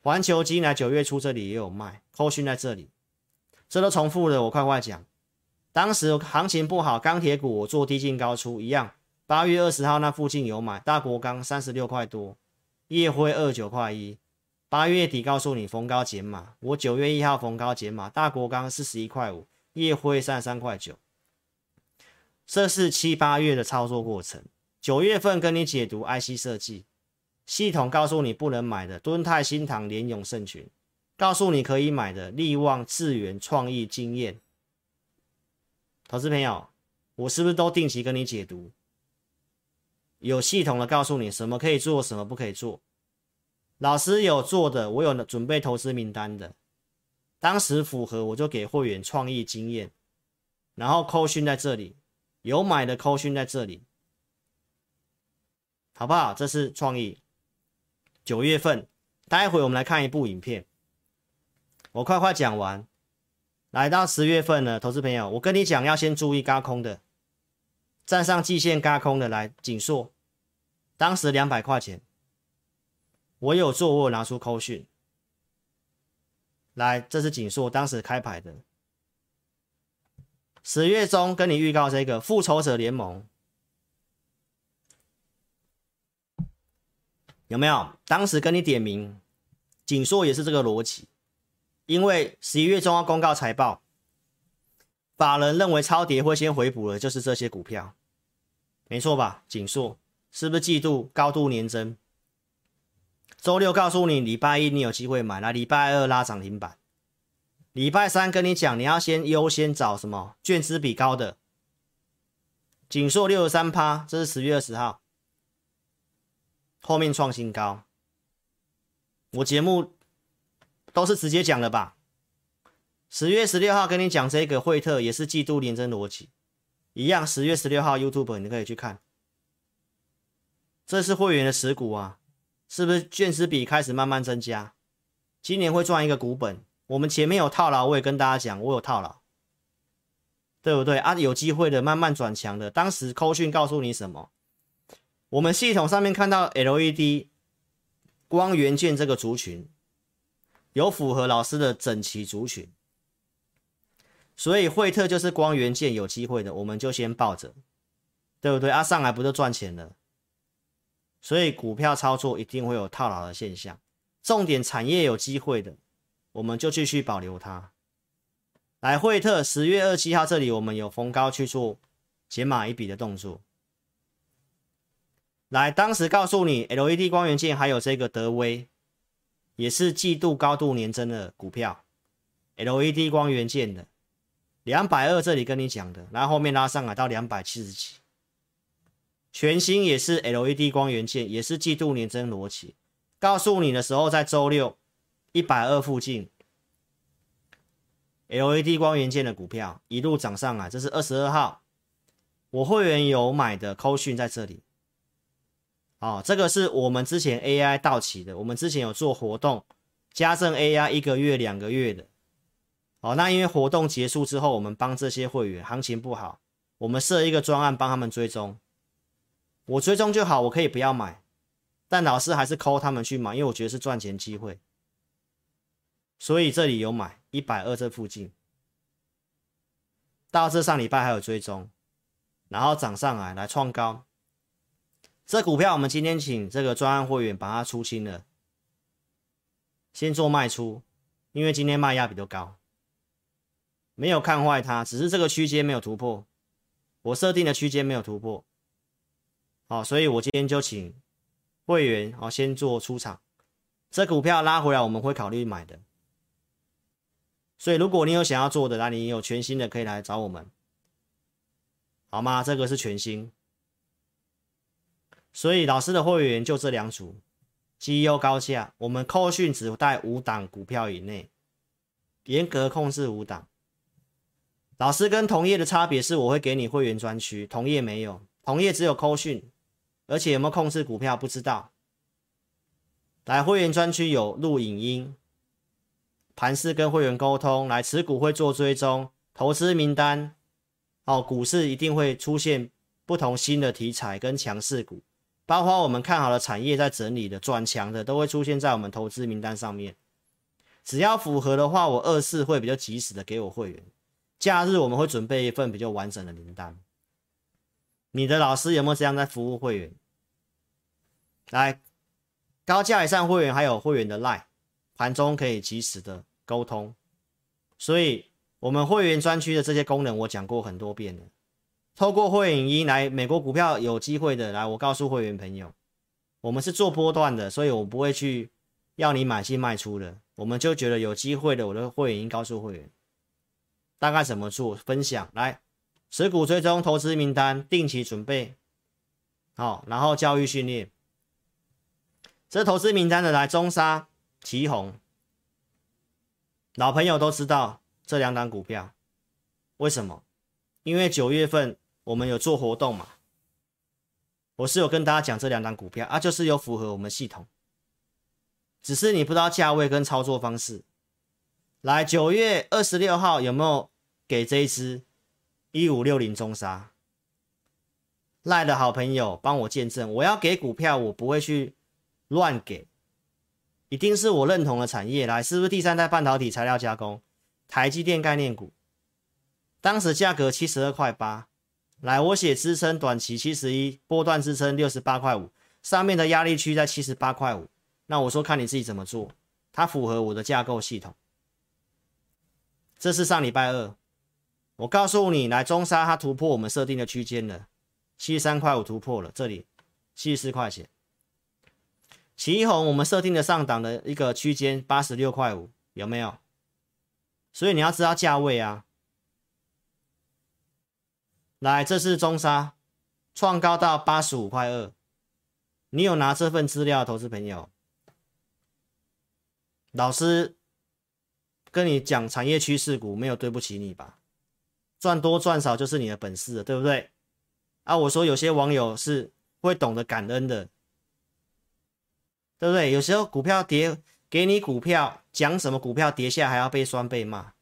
环球金来九月初这里也有卖，扣讯在这里，这都重复了。我快快讲，当时行情不好，钢铁股我做低进高出一样。八月二十号那附近有买，大国钢三十六块多，夜辉二九块一。八月底告诉你逢高减码，我九月一号逢高减码，大国钢四十一块五，夜辉三十三块九。这是七八月的操作过程，九月份跟你解读 IC 设计。系统告诉你不能买的，敦泰、新唐、联永、盛群，告诉你可以买的，力旺、智源、创意、经验。投资朋友，我是不是都定期跟你解读？有系统的告诉你什么可以做，什么不可以做。老师有做的，我有准备投资名单的，当时符合我就给会员创意经验，然后扣讯在这里，有买的扣讯在这里，好不好？这是创意。九月份，待会我们来看一部影片。我快快讲完，来到十月份了，投资朋友，我跟你讲要先注意轧空的，站上季线轧空的来景硕，当时两百块钱，我有做，我有拿出扣讯，来，这是景硕当时开牌的，十月中跟你预告这个复仇者联盟。有没有？当时跟你点名，景硕也是这个逻辑，因为十一月中要公告财报，法人认为超跌会先回补的，就是这些股票，没错吧？景硕是不是季度高度年增？周六告诉你，礼拜一你有机会买，来礼拜二拉涨停板，礼拜三跟你讲，你要先优先找什么？券资比高的，景硕六十三趴，这是十月二十号。后面创新高，我节目都是直接讲的吧？十月十六号跟你讲这个惠特也是季度年增逻辑，一样。十月十六号 YouTube 你可以去看，这是会员的持股啊，是不是券值比开始慢慢增加？今年会赚一个股本。我们前面有套牢，我也跟大家讲，我有套牢，对不对啊？有机会的，慢慢转强的。当时扣讯告诉你什么？我们系统上面看到 LED 光元件这个族群有符合老师的整齐族群，所以惠特就是光元件有机会的，我们就先抱着，对不对？啊，上来不就赚钱了？所以股票操作一定会有套牢的现象，重点产业有机会的，我们就继续保留它。来，惠特十月二七号这里我们有逢高去做减码一笔的动作。来，当时告诉你，LED 光元件还有这个德威，也是季度高度年增的股票，LED 光元件的两百二，这里跟你讲的，然后后面拉上来到两百七十几，全新也是 LED 光元件，也是季度年增逻辑，告诉你的时候在周六一百二附近，LED 光元件的股票一路涨上来，这是二十二号，我会员有买的扣讯在这里。哦，这个是我们之前 AI 到期的，我们之前有做活动，加赠 AI 一个月、两个月的。哦，那因为活动结束之后，我们帮这些会员行情不好，我们设一个专案帮他们追踪。我追踪就好，我可以不要买，但老师还是 call 他们去买，因为我觉得是赚钱机会。所以这里有买一百二这附近，到这上礼拜还有追踪，然后涨上来来创高。这股票我们今天请这个专案会员把它出清了，先做卖出，因为今天卖压比较高，没有看坏它，只是这个区间没有突破，我设定的区间没有突破，好，所以我今天就请会员好先做出场，这股票拉回来我们会考虑买的，所以如果你有想要做的，那你有全新的可以来找我们，好吗？这个是全新。所以老师的会员就这两组，绩优高价，我们扣讯只带五档股票以内，严格控制五档。老师跟同业的差别是，我会给你会员专区，同业没有，同业只有扣讯，而且有没有控制股票不知道。来会员专区有录影音，盘势跟会员沟通，来持股会做追踪，投资名单，哦，股市一定会出现不同新的题材跟强势股，包括我们看好的产业在整理的转强的，都会出现在我们投资名单上面。只要符合的话，我二四会比较及时的给我会员。假日我们会准备一份比较完整的名单。你的老师有没有这样在服务会员？来，高价以上会员还有会员的 LINE，盘中可以及时的沟通。所以，我们会员专区的这些功能我讲过很多遍了。透过会员一来美国股票有机会的，来我告诉会员朋友，我们是做波段的，所以我不会去要你买进卖出的。我们就觉得有机会的，我的会员已经告诉会员。大概怎么做？分享来，持股追踪投资名单，定期准备，好，然后教育训练。这投资名单的来，中沙、旗红，老朋友都知道这两档股票，为什么？因为九月份我们有做活动嘛，我是有跟大家讲这两档股票啊，就是有符合我们系统，只是你不知道价位跟操作方式。来，九月二十六号有没有给这一支一五六零中沙？赖的好朋友帮我见证，我要给股票，我不会去乱给，一定是我认同的产业。来，是不是第三代半导体材料加工？台积电概念股，当时价格七十二块八。来，我写支撑短期七十一，波段支撑六十八块五，上面的压力区在七十八块五。那我说看你自己怎么做，它符合我的架构系统。这是上礼拜二，我告诉你，来中沙它突破我们设定的区间了，七十三块五突破了，这里七十四块钱。奇鋐我们设定的上档的一个区间八十六块五，有没有？所以你要知道价位啊。来，这是中沙创高到八十五块二，你有拿这份资料，投资朋友，老师。跟你讲产业趋势股没有对不起你吧？赚多赚少就是你的本事，对不对？啊，我说有些网友是会懂得感恩的，对不对？有时候股票跌，给你股票讲什么股票跌下还要被酸被骂。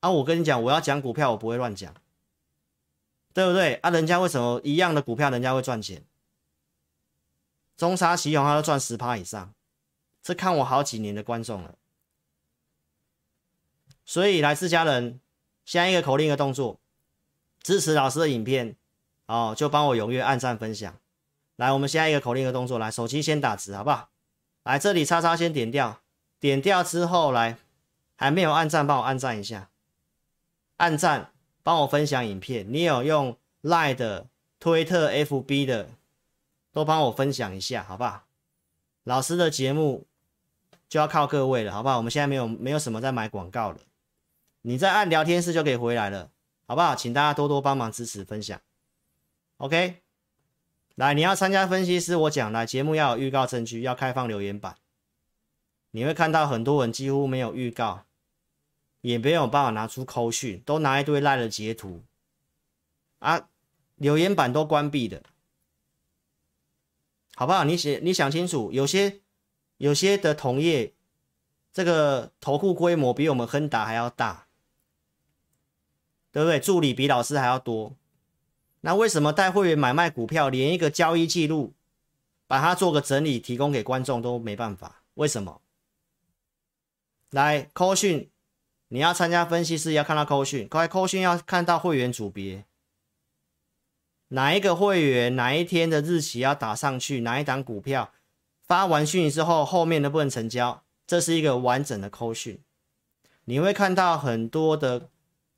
啊，我跟你讲，我要讲股票我不会乱讲，对不对？啊，人家为什么一样的股票人家会赚钱？中砂奇鋐他都赚十趴以上，这看我好几年的观众了。所以来自家人，下一个口令的动作，支持老师的影片，哦，就帮我踊跃按赞分享。来，我们下一个口令的动作，来，手机先打直，好不好？来这里叉叉先点掉，点掉之后来，还没有按赞，帮我按赞一下，按赞，帮我分享影片。你有用 Line 的、推特、FB 的，都帮我分享一下，好不好？老师的节目就要靠各位了，好不好？我们现在没有没有什么在买广告了。你再按聊天室就可以回来了，好不好？请大家多多帮忙支持分享。OK，来，你要参加分析师，我讲来节目要有预告证据，要开放留言板。你会看到很多人几乎没有预告，也没有办法拿出扣讯，都拿一堆烂的截图啊，留言板都关闭的，好不好？你写，你想清楚，有些有些的同业，这个投顾规模比我们亨达还要大。对不对？助理比老师还要多，那为什么带会员买卖股票，连一个交易记录，把它做个整理，提供给观众都没办法？为什么？来扣讯，你要参加分析师要看到扣讯，快扣讯要看到会员组别，哪一个会员哪一天的日期要打上去，哪一档股票发完讯之后，后面能不能成交？这是一个完整的扣讯，你会看到很多的。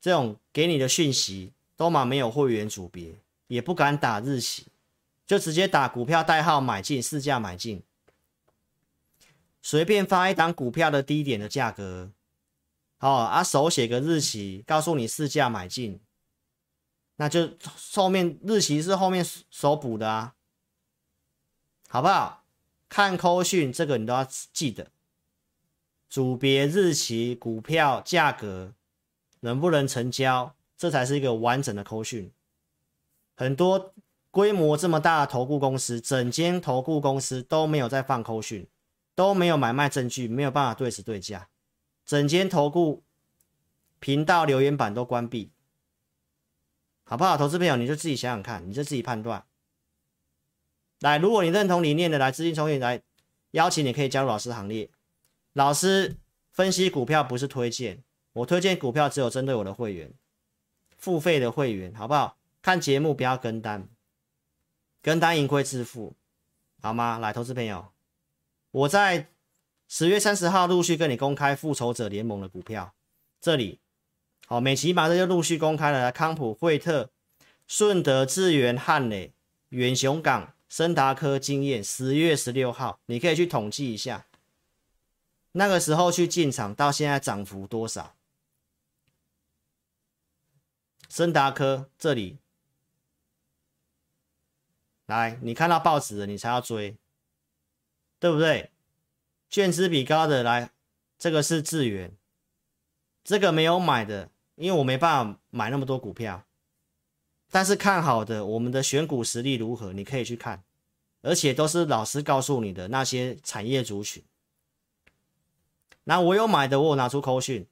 这种给你的讯息都嘛没有会员组别，也不敢打日期，就直接打股票代号买进，市价买进，随便发一档股票的低点的价格，好啊，手写个日期，告诉你市价买进，那就后面日期是后面手补的啊，好不好？看扣讯这个你都要记得，组别日期、股票价格。能不能成交，这才是一个完整的扣讯。很多规模这么大的投顾公司，整间投顾公司都没有在放扣讯，都没有买卖证据，没有办法对时对价，整间投顾频道留言板都关闭，好不好？投资朋友，你就自己想想看，你就自己判断。来，如果你认同理念的，来资金充裕，来邀请你可以加入老师行列。老师分析股票不是推荐，我推荐股票只有针对我的会员，付费的会员，好不好？看节目不要跟单，跟单盈亏自负，好吗？来，投资朋友，我在十月三十号陆续跟你公开复仇者联盟的股票，这里，好，美琪马上就陆续公开了，康普、惠特、顺德、智源、汉磊、远雄港。森达科经验，十月十六号，你可以去统计一下，那个时候去进场到现在涨幅多少？森达科这里，来，你看到报纸了，你才要追，对不对？券资比高的来，这个是智源，这个没有买的，因为我没办法买那么多股票。但是看好的，我们的选股实力如何？你可以去看，而且都是老师告诉你的那些产业族群。那我有买的，我有拿出扣讯，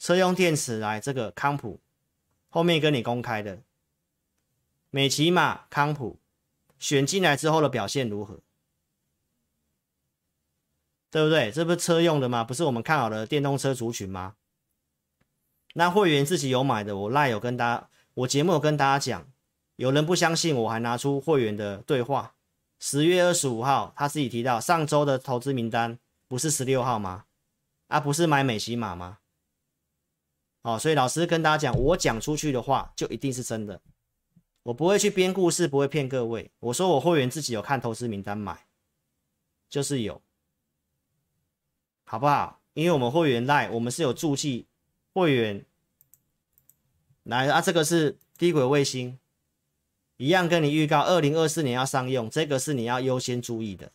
车用电池来这个康普，后面跟你公开的美琪玛康普选进来之后的表现如何？对不对？这不是车用的吗？不是我们看好的电动车族群吗？那会员自己有买的，我赖有跟大家。我节目有跟大家讲，有人不相信，我还拿出会员的对话。十月二十五号，他自己提到上周的投资名单不是十六号吗？啊，不是买美琪马吗？哦，所以老师跟大家讲，我讲出去的话就一定是真的，我不会去编故事，不会骗各位。我说我会员自己有看投资名单买，就是有，好不好？因为我们会员赖，我们是有注记会员。来啊，这个是低轨卫星，一样跟你预告，二零二四年要上用，这个是你要优先注意的，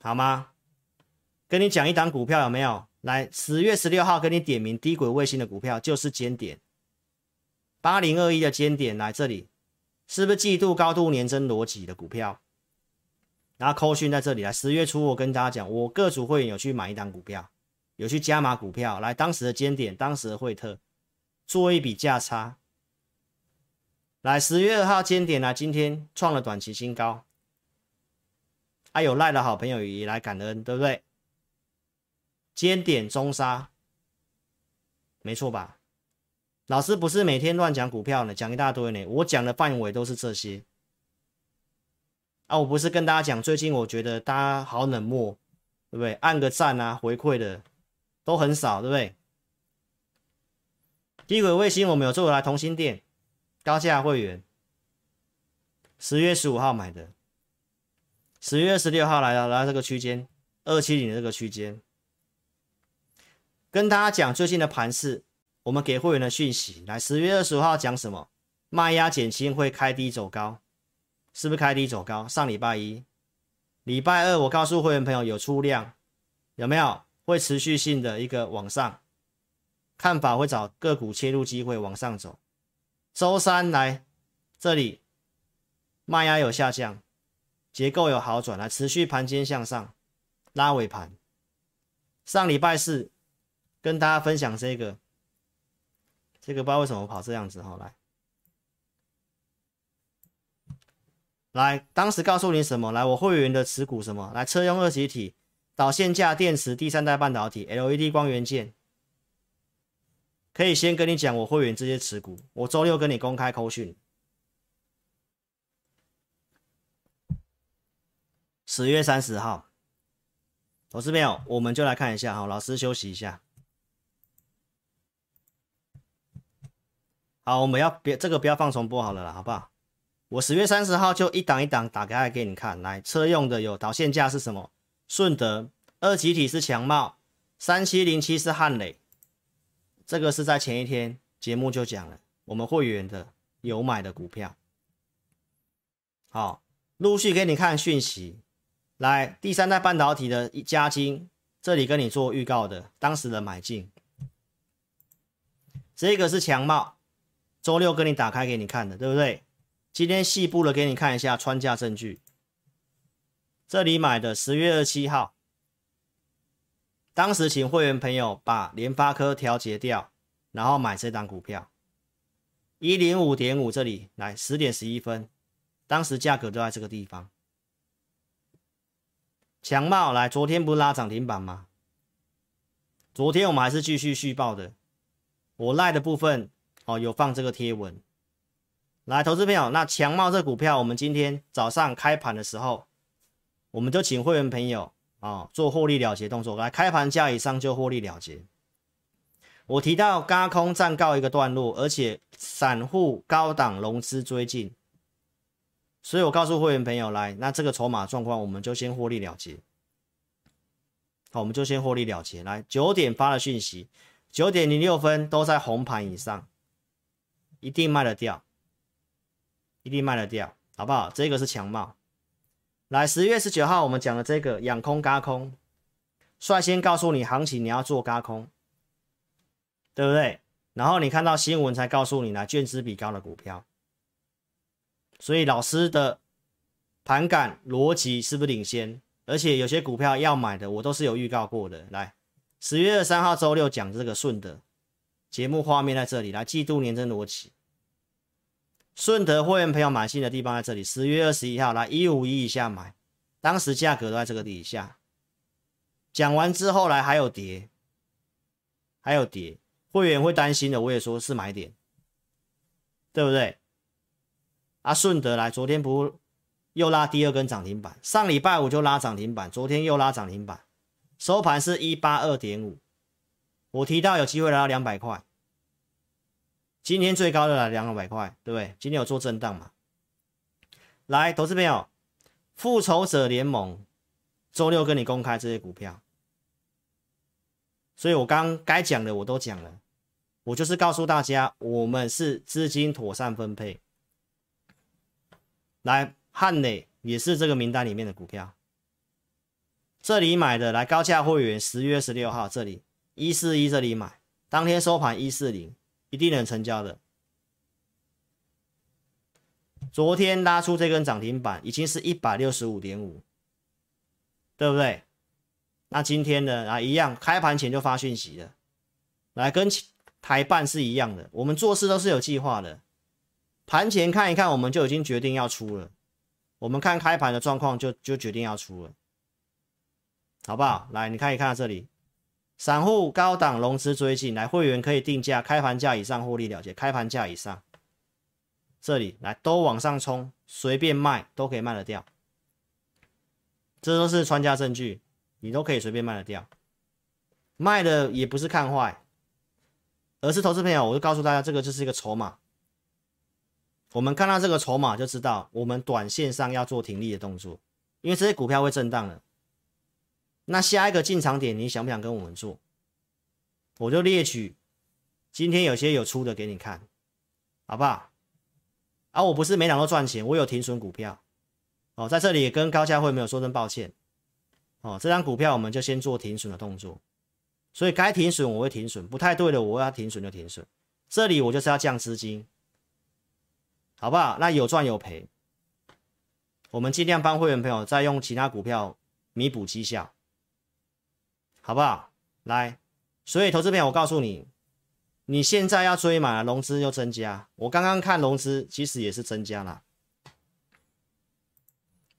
好吗？跟你讲一档股票有没有？来，十月十六号跟你点名低轨卫星的股票就是尖点，八零二一的尖点来这里，是不是季度高度年增逻辑的股票？然后扣讯在这里来，十月初我跟大家讲，我各组会员有去买一档股票，有去加码股票，来当时的尖点，当时的惠特。做一笔价差，来十月二号尖点来，今天创了短期新高，还、啊、有赖的好朋友也来感恩，对不对？尖点中杀，没错吧？老师不是每天乱讲股票呢，讲一大堆呢，我讲的范围都是这些。啊，我不是跟大家讲，最近我觉得大家好冷漠，对不对？按个赞啊，回馈的都很少，对不对？低轨卫星我们有做来同心电高价会员，十月十五号买的，十月二十六号来了，来到这个区间二七零的这个区间，跟大家讲最近的盘势，我们给会员的讯息，来十月二十五号讲什么？卖压减轻会开低走高，是不是开低走高？上礼拜一、礼拜二我告诉会员朋友有出量，有没有？会持续性的一个往上。看法会找个股切入机会往上走。周三来这里，卖压有下降，结构有好转，来持续盘间向上拉尾盘。上礼拜四跟大家分享这个，这个不知道为什么跑这样子哈，来，来，当时告诉你什么？来，我会员的持股什么？来，车用二极体、导线架电池、第三代半导体、LED 光元件。可以先跟你讲我会员这些持股，我周六跟你公开扣讯。十月三十号，投资朋友，我们就来看一下哈，老师休息一下。好，我们要别这个不要放重播好了啦，好不好？我十月三十号就一档一档打开来给你看，来车用的有导线架是什么？顺德，二极体是强茂，三七零七是汉磊。这个是在前一天节目就讲了，我们会员的有买的股票，好，陆续给你看讯息。来，第三代半导体的嘉晶，这里跟你做预告的，当时的买进，这个是强茂，周六跟你打开给你看的，对不对？今天细部的给你看一下穿价证据。这里买的十月二七号，当时请会员朋友把联发科调节掉，然后买这档股票。一零五点五这里来十点十一分，当时价格都在这个地方。强茂来，昨天不是拉涨停板吗？昨天我们还是继续续报的。我赖的部分哦，有放这个贴文。来，投资朋友，那强茂这股票，我们今天早上开盘的时候。我们就请会员朋友啊、做获利了结动作，来开盘价以上就获利了结。我提到轧空暂告一个段落，而且散户高档融资追进，所以我告诉会员朋友来，那这个筹码状况我们就先获利了结。好，我们就先获利了结。来，九点发的讯息，九点零六分都在红盘以上，一定卖得掉，一定卖得掉，好不好？这个是强茂。来，十月十九号我们讲的这个养空轧空，率先告诉你行情你要做轧空，对不对？然后你看到新闻才告诉你来券资比高的股票，所以老师的盘感逻辑是不是领先？而且有些股票要买的我都是有预告过的。来，十月二三号周六讲这个顺德节目画面在这里，来季度年增逻辑。顺德会员朋友买新的地方在这里，十月二十一号来一五一以下买，当时价格都在这个底下。讲完之后来还有跌，还有跌，会员会担心的，我也说是买点，对不对？啊，顺德来，昨天不又拉第二根涨停板，上礼拜五就拉涨停板，昨天又拉涨停板，收盘是一八二点五，我提到有机会来到两百块。今天最高的来两百块，对不对？今天有做震荡嘛？来，投资朋友，复仇者联盟周六跟你公开这些股票，所以我刚该讲的我都讲了，我就是告诉大家，我们是资金妥善分配。来，汉磊也是这个名单里面的股票，这里买的，来高价会员十月十六号这里一四一这里买，当天收盘一四零。一定能成交的。昨天拉出这根涨停板，已经是一百六十五点五，对不对？那今天呢？啊，一样，开盘前就发讯息了，来跟台办是一样的。我们做事都是有计划的，盘前看一看，我们就已经决定要出了。我们看开盘的状况就，就决定要出了，好不好？来，你看一看这里。散户高档融资追进来，会员可以定价开盘价以上获利了结，开盘价以上，这里来都往上冲，随便卖都可以卖得掉，这都是穿价证据，你都可以随便卖得掉，卖的也不是看坏，而是投资朋友，我就告诉大家，这个就是一个筹码，我们看到这个筹码就知道，我们短线上要做停利的动作，因为这些股票会震荡的。那下一个进场点，你想不想跟我们做？我就列举，今天有些有出的给你看，好不好？啊，我不是每档都赚钱，我有停损股票。哦，在这里也跟高价会没有说声抱歉。哦，这张股票我们就先做停损的动作，所以该停损我会停损，不太对的我要停损就停损。这里我就是要降资金，好不好？那有赚有赔，我们尽量帮会员朋友再用其他股票弥补绩效。好不好？来，所以投资朋友，我告诉你，你现在要追买，融资又增加。我刚刚看融资其实也是增加了。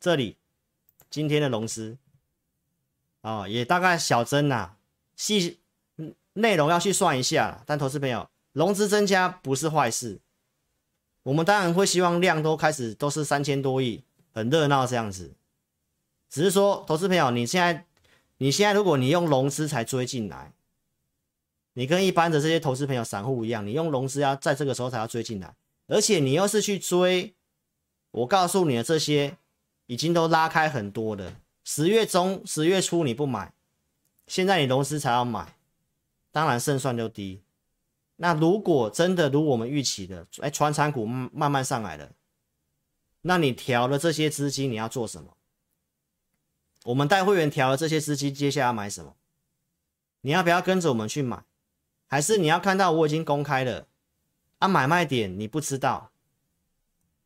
这里今天的融资啊、哦，也大概小增啦，细内容要去算一下。但投资朋友，融资增加不是坏事，我们当然会希望量都开始都是三千多亿，很热闹这样子。只是说，投资朋友，你现在。你现在如果你用融资才追进来，你跟一般的这些投资朋友、散户一样，你用融资要在这个时候才要追进来，而且你又是去追，我告诉你的这些已经都拉开很多的，十月中、十月初你不买，现在你融资才要买，当然胜算就低。那如果真的如我们预期的，哎，传产股慢慢上来了，那你调了这些资金，你要做什么？我们带会员调了这些资金，接下来要买什么？你要不要跟着我们去买？还是你要看到我已经公开了啊？买卖点你不知道，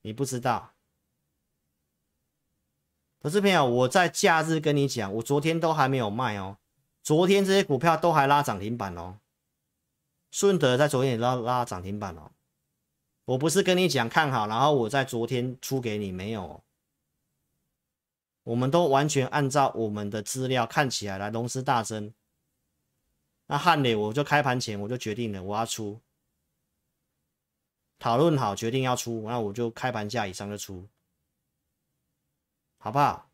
你不知道。投资朋友，我在假日跟你讲，我昨天都还没有卖哦。昨天这些股票都还拉涨停板哦。顺德在昨天也拉拉涨停板哦。我不是跟你讲看好，然后我在昨天出给你没有。我们都完全按照我们的资料看起来来，龙狮大增。那汉磊我就开盘前我就决定了我要出，讨论好决定要出，那我就开盘价以上就出，好不好？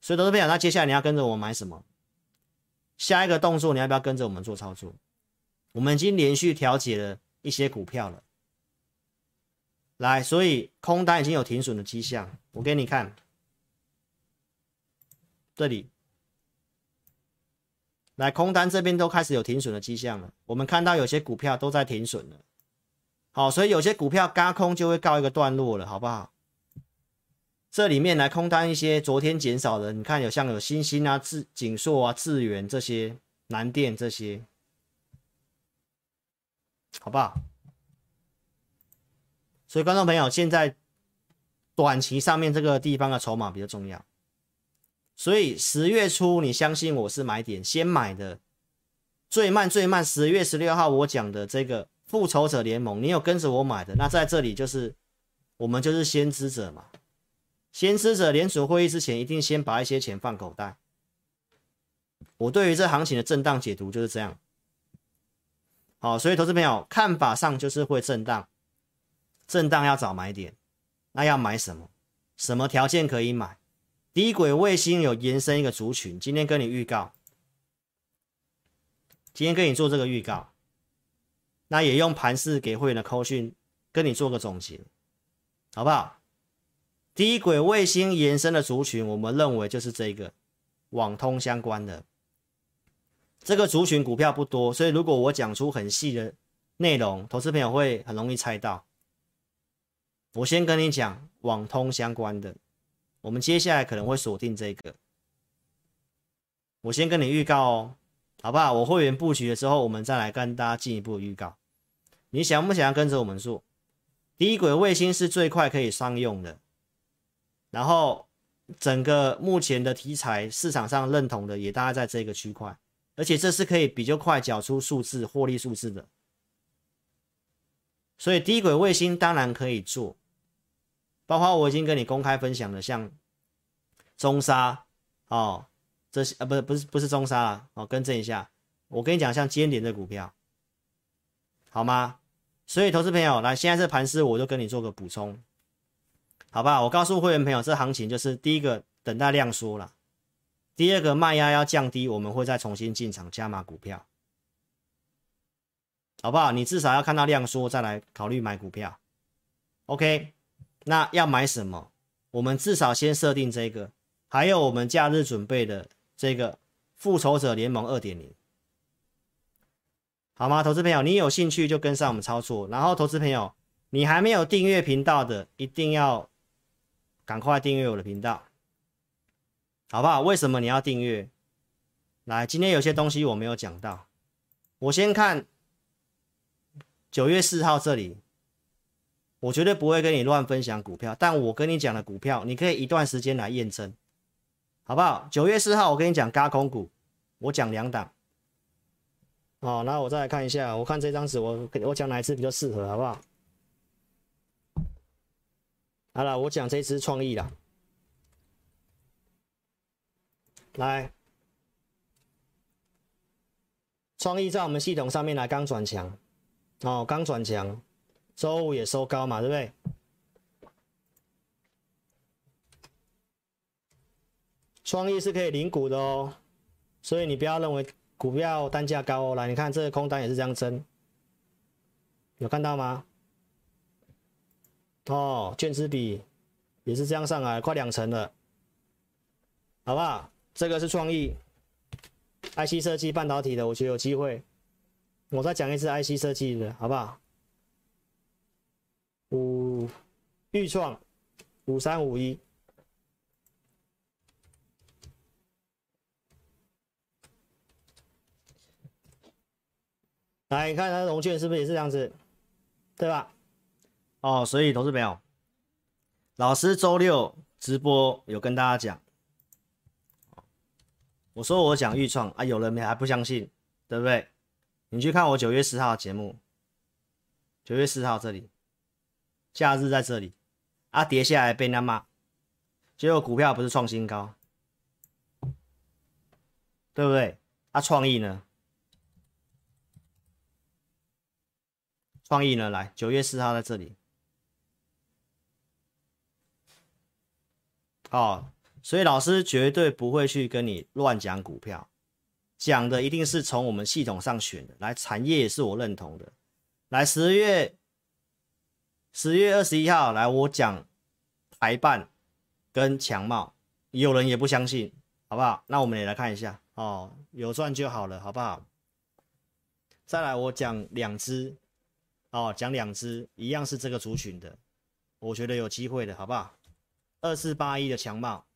所以都是这样。那接下来你要跟着我买什么？下一个动作你要不要跟着我们做操作？我们已经连续调节了一些股票了。来，所以空单已经有停损的迹象。我给你看，这里，来空单这边都开始有停损的迹象了。我们看到有些股票都在停损了。好，所以有些股票嘎空就会告一个段落了，好不好？这里面来空单一些昨天减少的，你看有像有星星啊、智景硕啊、智原这些、南电这些，好不好？所以，观众朋友，现在短期上面这个地方的筹码比较重要。所以十月初，你相信我是买点先买的，最慢最慢十月十六号我讲的这个复仇者联盟，你有跟着我买的，那在这里就是我们就是先知者嘛。先知者联储会议之前，一定先把一些钱放口袋。我对于这行情的震荡解读就是这样。好，所以投资朋友看法上就是会震荡。震荡要找买点，那要买什么？什么条件可以买？低轨卫星有延伸一个族群，今天跟你预告，今天跟你做这个预告，那也用盘势给会员的扣讯跟你做个总结，好不好？低轨卫星延伸的族群，我们认为就是这个网通相关的这个族群股票不多，所以如果我讲出很细的内容，投资朋友会很容易猜到。我先跟你讲网通相关的，我们接下来可能会锁定这个。我先跟你预告哦，好不好？我会员布局了之后，我们再来跟大家进一步预告。你想不想要跟着我们做？低轨卫星是最快可以商用的，然后整个目前的题材市场上认同的也大概在这个区块，而且这是可以比较快缴出数字获利数字的，所以低轨卫星当然可以做。包括我已经跟你公开分享的，像中沙哦，这些啊不是不是不是中沙了哦，更正一下，我跟你讲，像尖点的股票，好吗？所以投资朋友来，现在这盘势我就跟你做个补充，好吧？我告诉会员朋友，这行情就是第一个等待量缩了，第二个卖压要降低，我们会再重新进场加码股票，好不好？你至少要看到量缩再来考虑买股票，OK。那要买什么？我们至少先设定这个，还有我们假日准备的这个复仇者联盟二点零，好吗？投资朋友，你有兴趣就跟上我们操作。然后，投资朋友，你还没有订阅频道的，一定要赶快订阅我的频道，好不好？为什么你要订阅？来，今天有些东西我没有讲到，我先看九月四号这里。我绝对不会跟你乱分享股票，但我跟你讲的股票，你可以一段时间来验证，好不好？九月四号我跟你讲轧空股，我讲两档。好，那我再来看一下，我看这张纸，我我讲哪一次比较适合，好不好？好了，我讲这支创意啦。来，创意在我们系统上面来刚转强，哦，刚转强。周五也收高嘛，对不对？创意是可以领股的哦，所以你不要认为股票单价高哦。来，你看这个空单也是这样增，有看到吗？哦，券资比也是这样上来，快两成了，好不好？这个是创意，IC 设计半导体的，我觉得有机会。我再讲一次 IC 设计的，好不好？五预创五三五一，来，你看它融券是不是也是这样子，对吧？哦，所以投资朋友，老师周六直播有跟大家讲，我说我讲预创啊，有人还不相信，对不对？你去看我九月十号的节目，九月四号这里，假日在这里，啊，跌下来被人家骂，结果股票不是创新高，对不对？啊，创意呢？创意呢？来，九月四号在这里，哦，所以老师绝对不会去跟你乱讲股票。讲的一定是从我们系统上选的，来产业也是我认同的。来十月十月二十一号，来我讲台半跟强茂，有人也不相信，好不好？那我们也来看一下哦，有赚就好了，好不好？再来我讲两只哦，讲两只一样是这个族群的，我觉得有机会的，好不好？二四八一的强茂，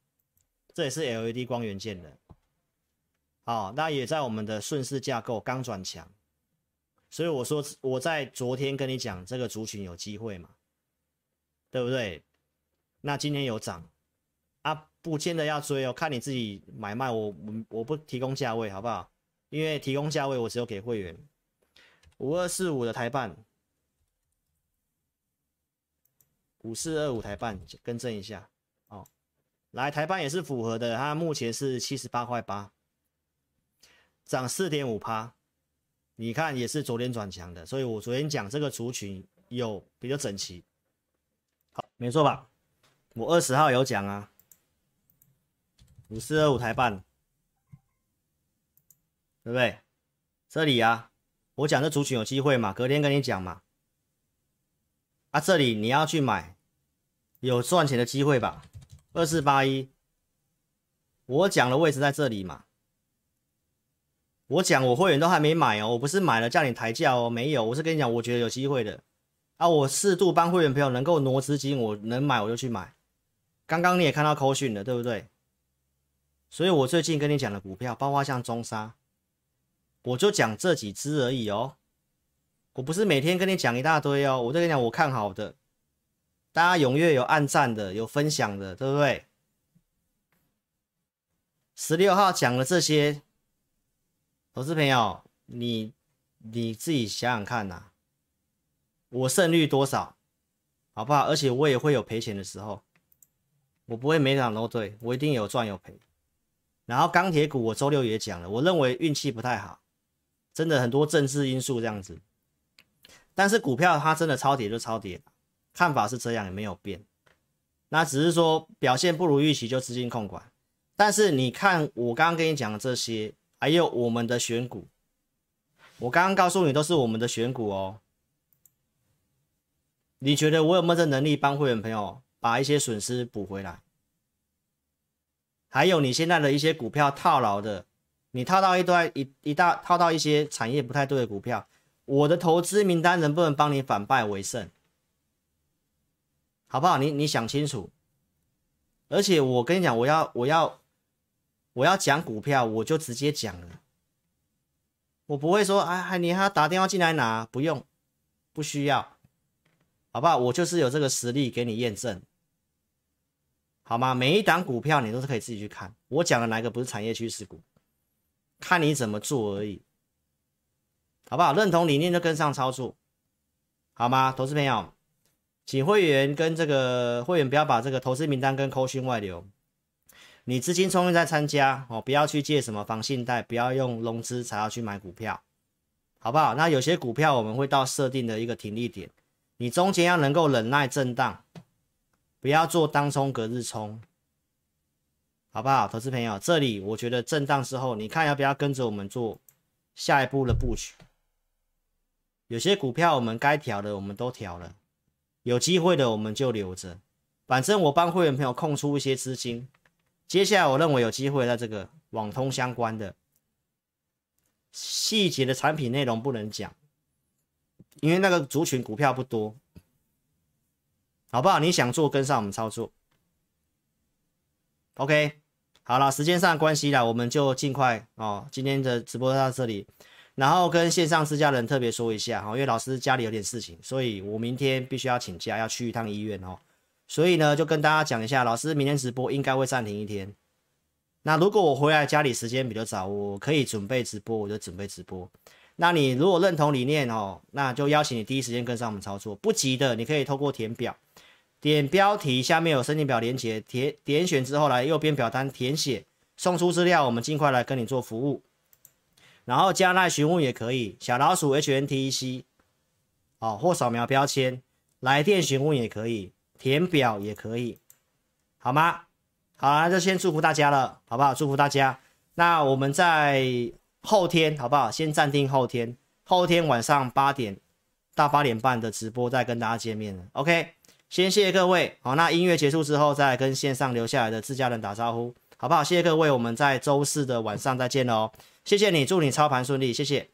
这也是 LED 光元件的。好，那也在我们的顺势架构刚转强，所以我说我在昨天跟你讲这个族群有机会嘛，对不对？那今天有涨啊，不见得要追哦，看你自己买卖，我我我不提供价位，好不好？因为提供价位我只有给会员。五二四五的台半，五四二五台半，更正一下哦。来，台半也是符合的，它目前是七十八块八。涨四点五趴，你看也是昨天转强的，所以我昨天讲这个族群有比较整齐，好，没错吧？我二十号有讲啊，五四二五台半，对不对？这里啊，我讲这族群有机会嘛，隔天跟你讲嘛，啊，这里你要去买，有赚钱的机会吧？二四八一，我讲的位置在这里嘛。我讲我会员都还没买哦，我不是买了叫你抬价哦，没有，我是跟你讲，我觉得有机会的啊，我适度帮会员朋友能够挪资金，我能买我就去买。刚刚你也看到扣讯了，对不对？所以我最近跟你讲的股票，包括像中沙，我就讲这几只而已哦，我不是每天跟你讲一大堆哦，我就跟你讲我看好的，大家踊跃有按赞的，有分享的，对不对？十六号讲了这些。投资朋友，你你自己想想看呐、我胜率多少，好不好？而且我也会有赔钱的时候，我不会每场都对，我一定有赚有赔。然后钢铁股，我周六也讲了，我认为运气不太好，真的很多政治因素这样子。但是股票它真的超跌就超跌，看法是这样，也没有变。那只是说表现不如预期就资金控管。但是你看我刚刚跟你讲的这些。还有我们的选股，我刚刚告诉你都是我们的选股哦。你觉得我有没有这能力帮会员朋友把一些损失补回来？还有你现在的一些股票套牢的，你套到一堆一一大套到一些产业不太对的股票，我的投资名单能不能帮你反败为胜？好不好？你你想清楚。而且我跟你讲，我要我要。我要讲股票，我就直接讲了，我不会说，哎，你还打电话进来拿，不用，不需要，好不好？我就是有这个实力给你验证，好吗？每一档股票你都是可以自己去看，我讲的哪一个不是产业趋势股，看你怎么做而已，好不好？认同理念就跟上操作，好吗？投资朋友，请会员跟这个会员不要把这个投资名单跟扣讯外流。你资金充裕再参加哦，不要去借什么房信贷，不要用融资才要去买股票，好不好？那有些股票我们会到设定的一个停利点，你中间要能够忍耐震荡，不要做当冲隔日冲，好不好？投资朋友，这里我觉得震荡之后，你看要不要跟着我们做下一步的布局？有些股票我们该调的我们都调了，有机会的我们就留着，反正我帮会员朋友空出一些资金。接下来，我认为有机会在这个网通相关的细节的产品内容不能讲，因为那个族群股票不多，好不好？你想做跟上我们操作，OK，好了，时间上的关系了，我们就尽快哦。今天的直播到这里，然后跟线上私家人特别说一下哈，因为老师家里有点事情，所以我明天必须要请假，要去一趟医院哦。所以呢，就跟大家讲一下，老师明天直播应该会暂停一天。那如果我回来家里时间比较早，我可以准备直播，我就准备直播。那你如果认同理念哦，那就邀请你第一时间跟上我们操作。不急的，你可以透过填表，点标题下面有申请表连接，填点选之后来右边表单填写，送出资料，我们尽快来跟你做服务。然后加赖询问也可以，小老鼠 HNTEC，哦，或扫描标签，来电询问也可以，填表也可以，好吗？好了，那就先祝福大家了，好不好？祝福大家。那我们在后天，好不好？先暂定后天，后天晚上八点到八点半的直播再跟大家见面了。OK，先谢谢各位。好，那音乐结束之后，再跟线上留下来的自家人打招呼，好不好？谢谢各位，我们在周四的晚上再见喽。谢谢你，祝你操盘顺利，谢谢。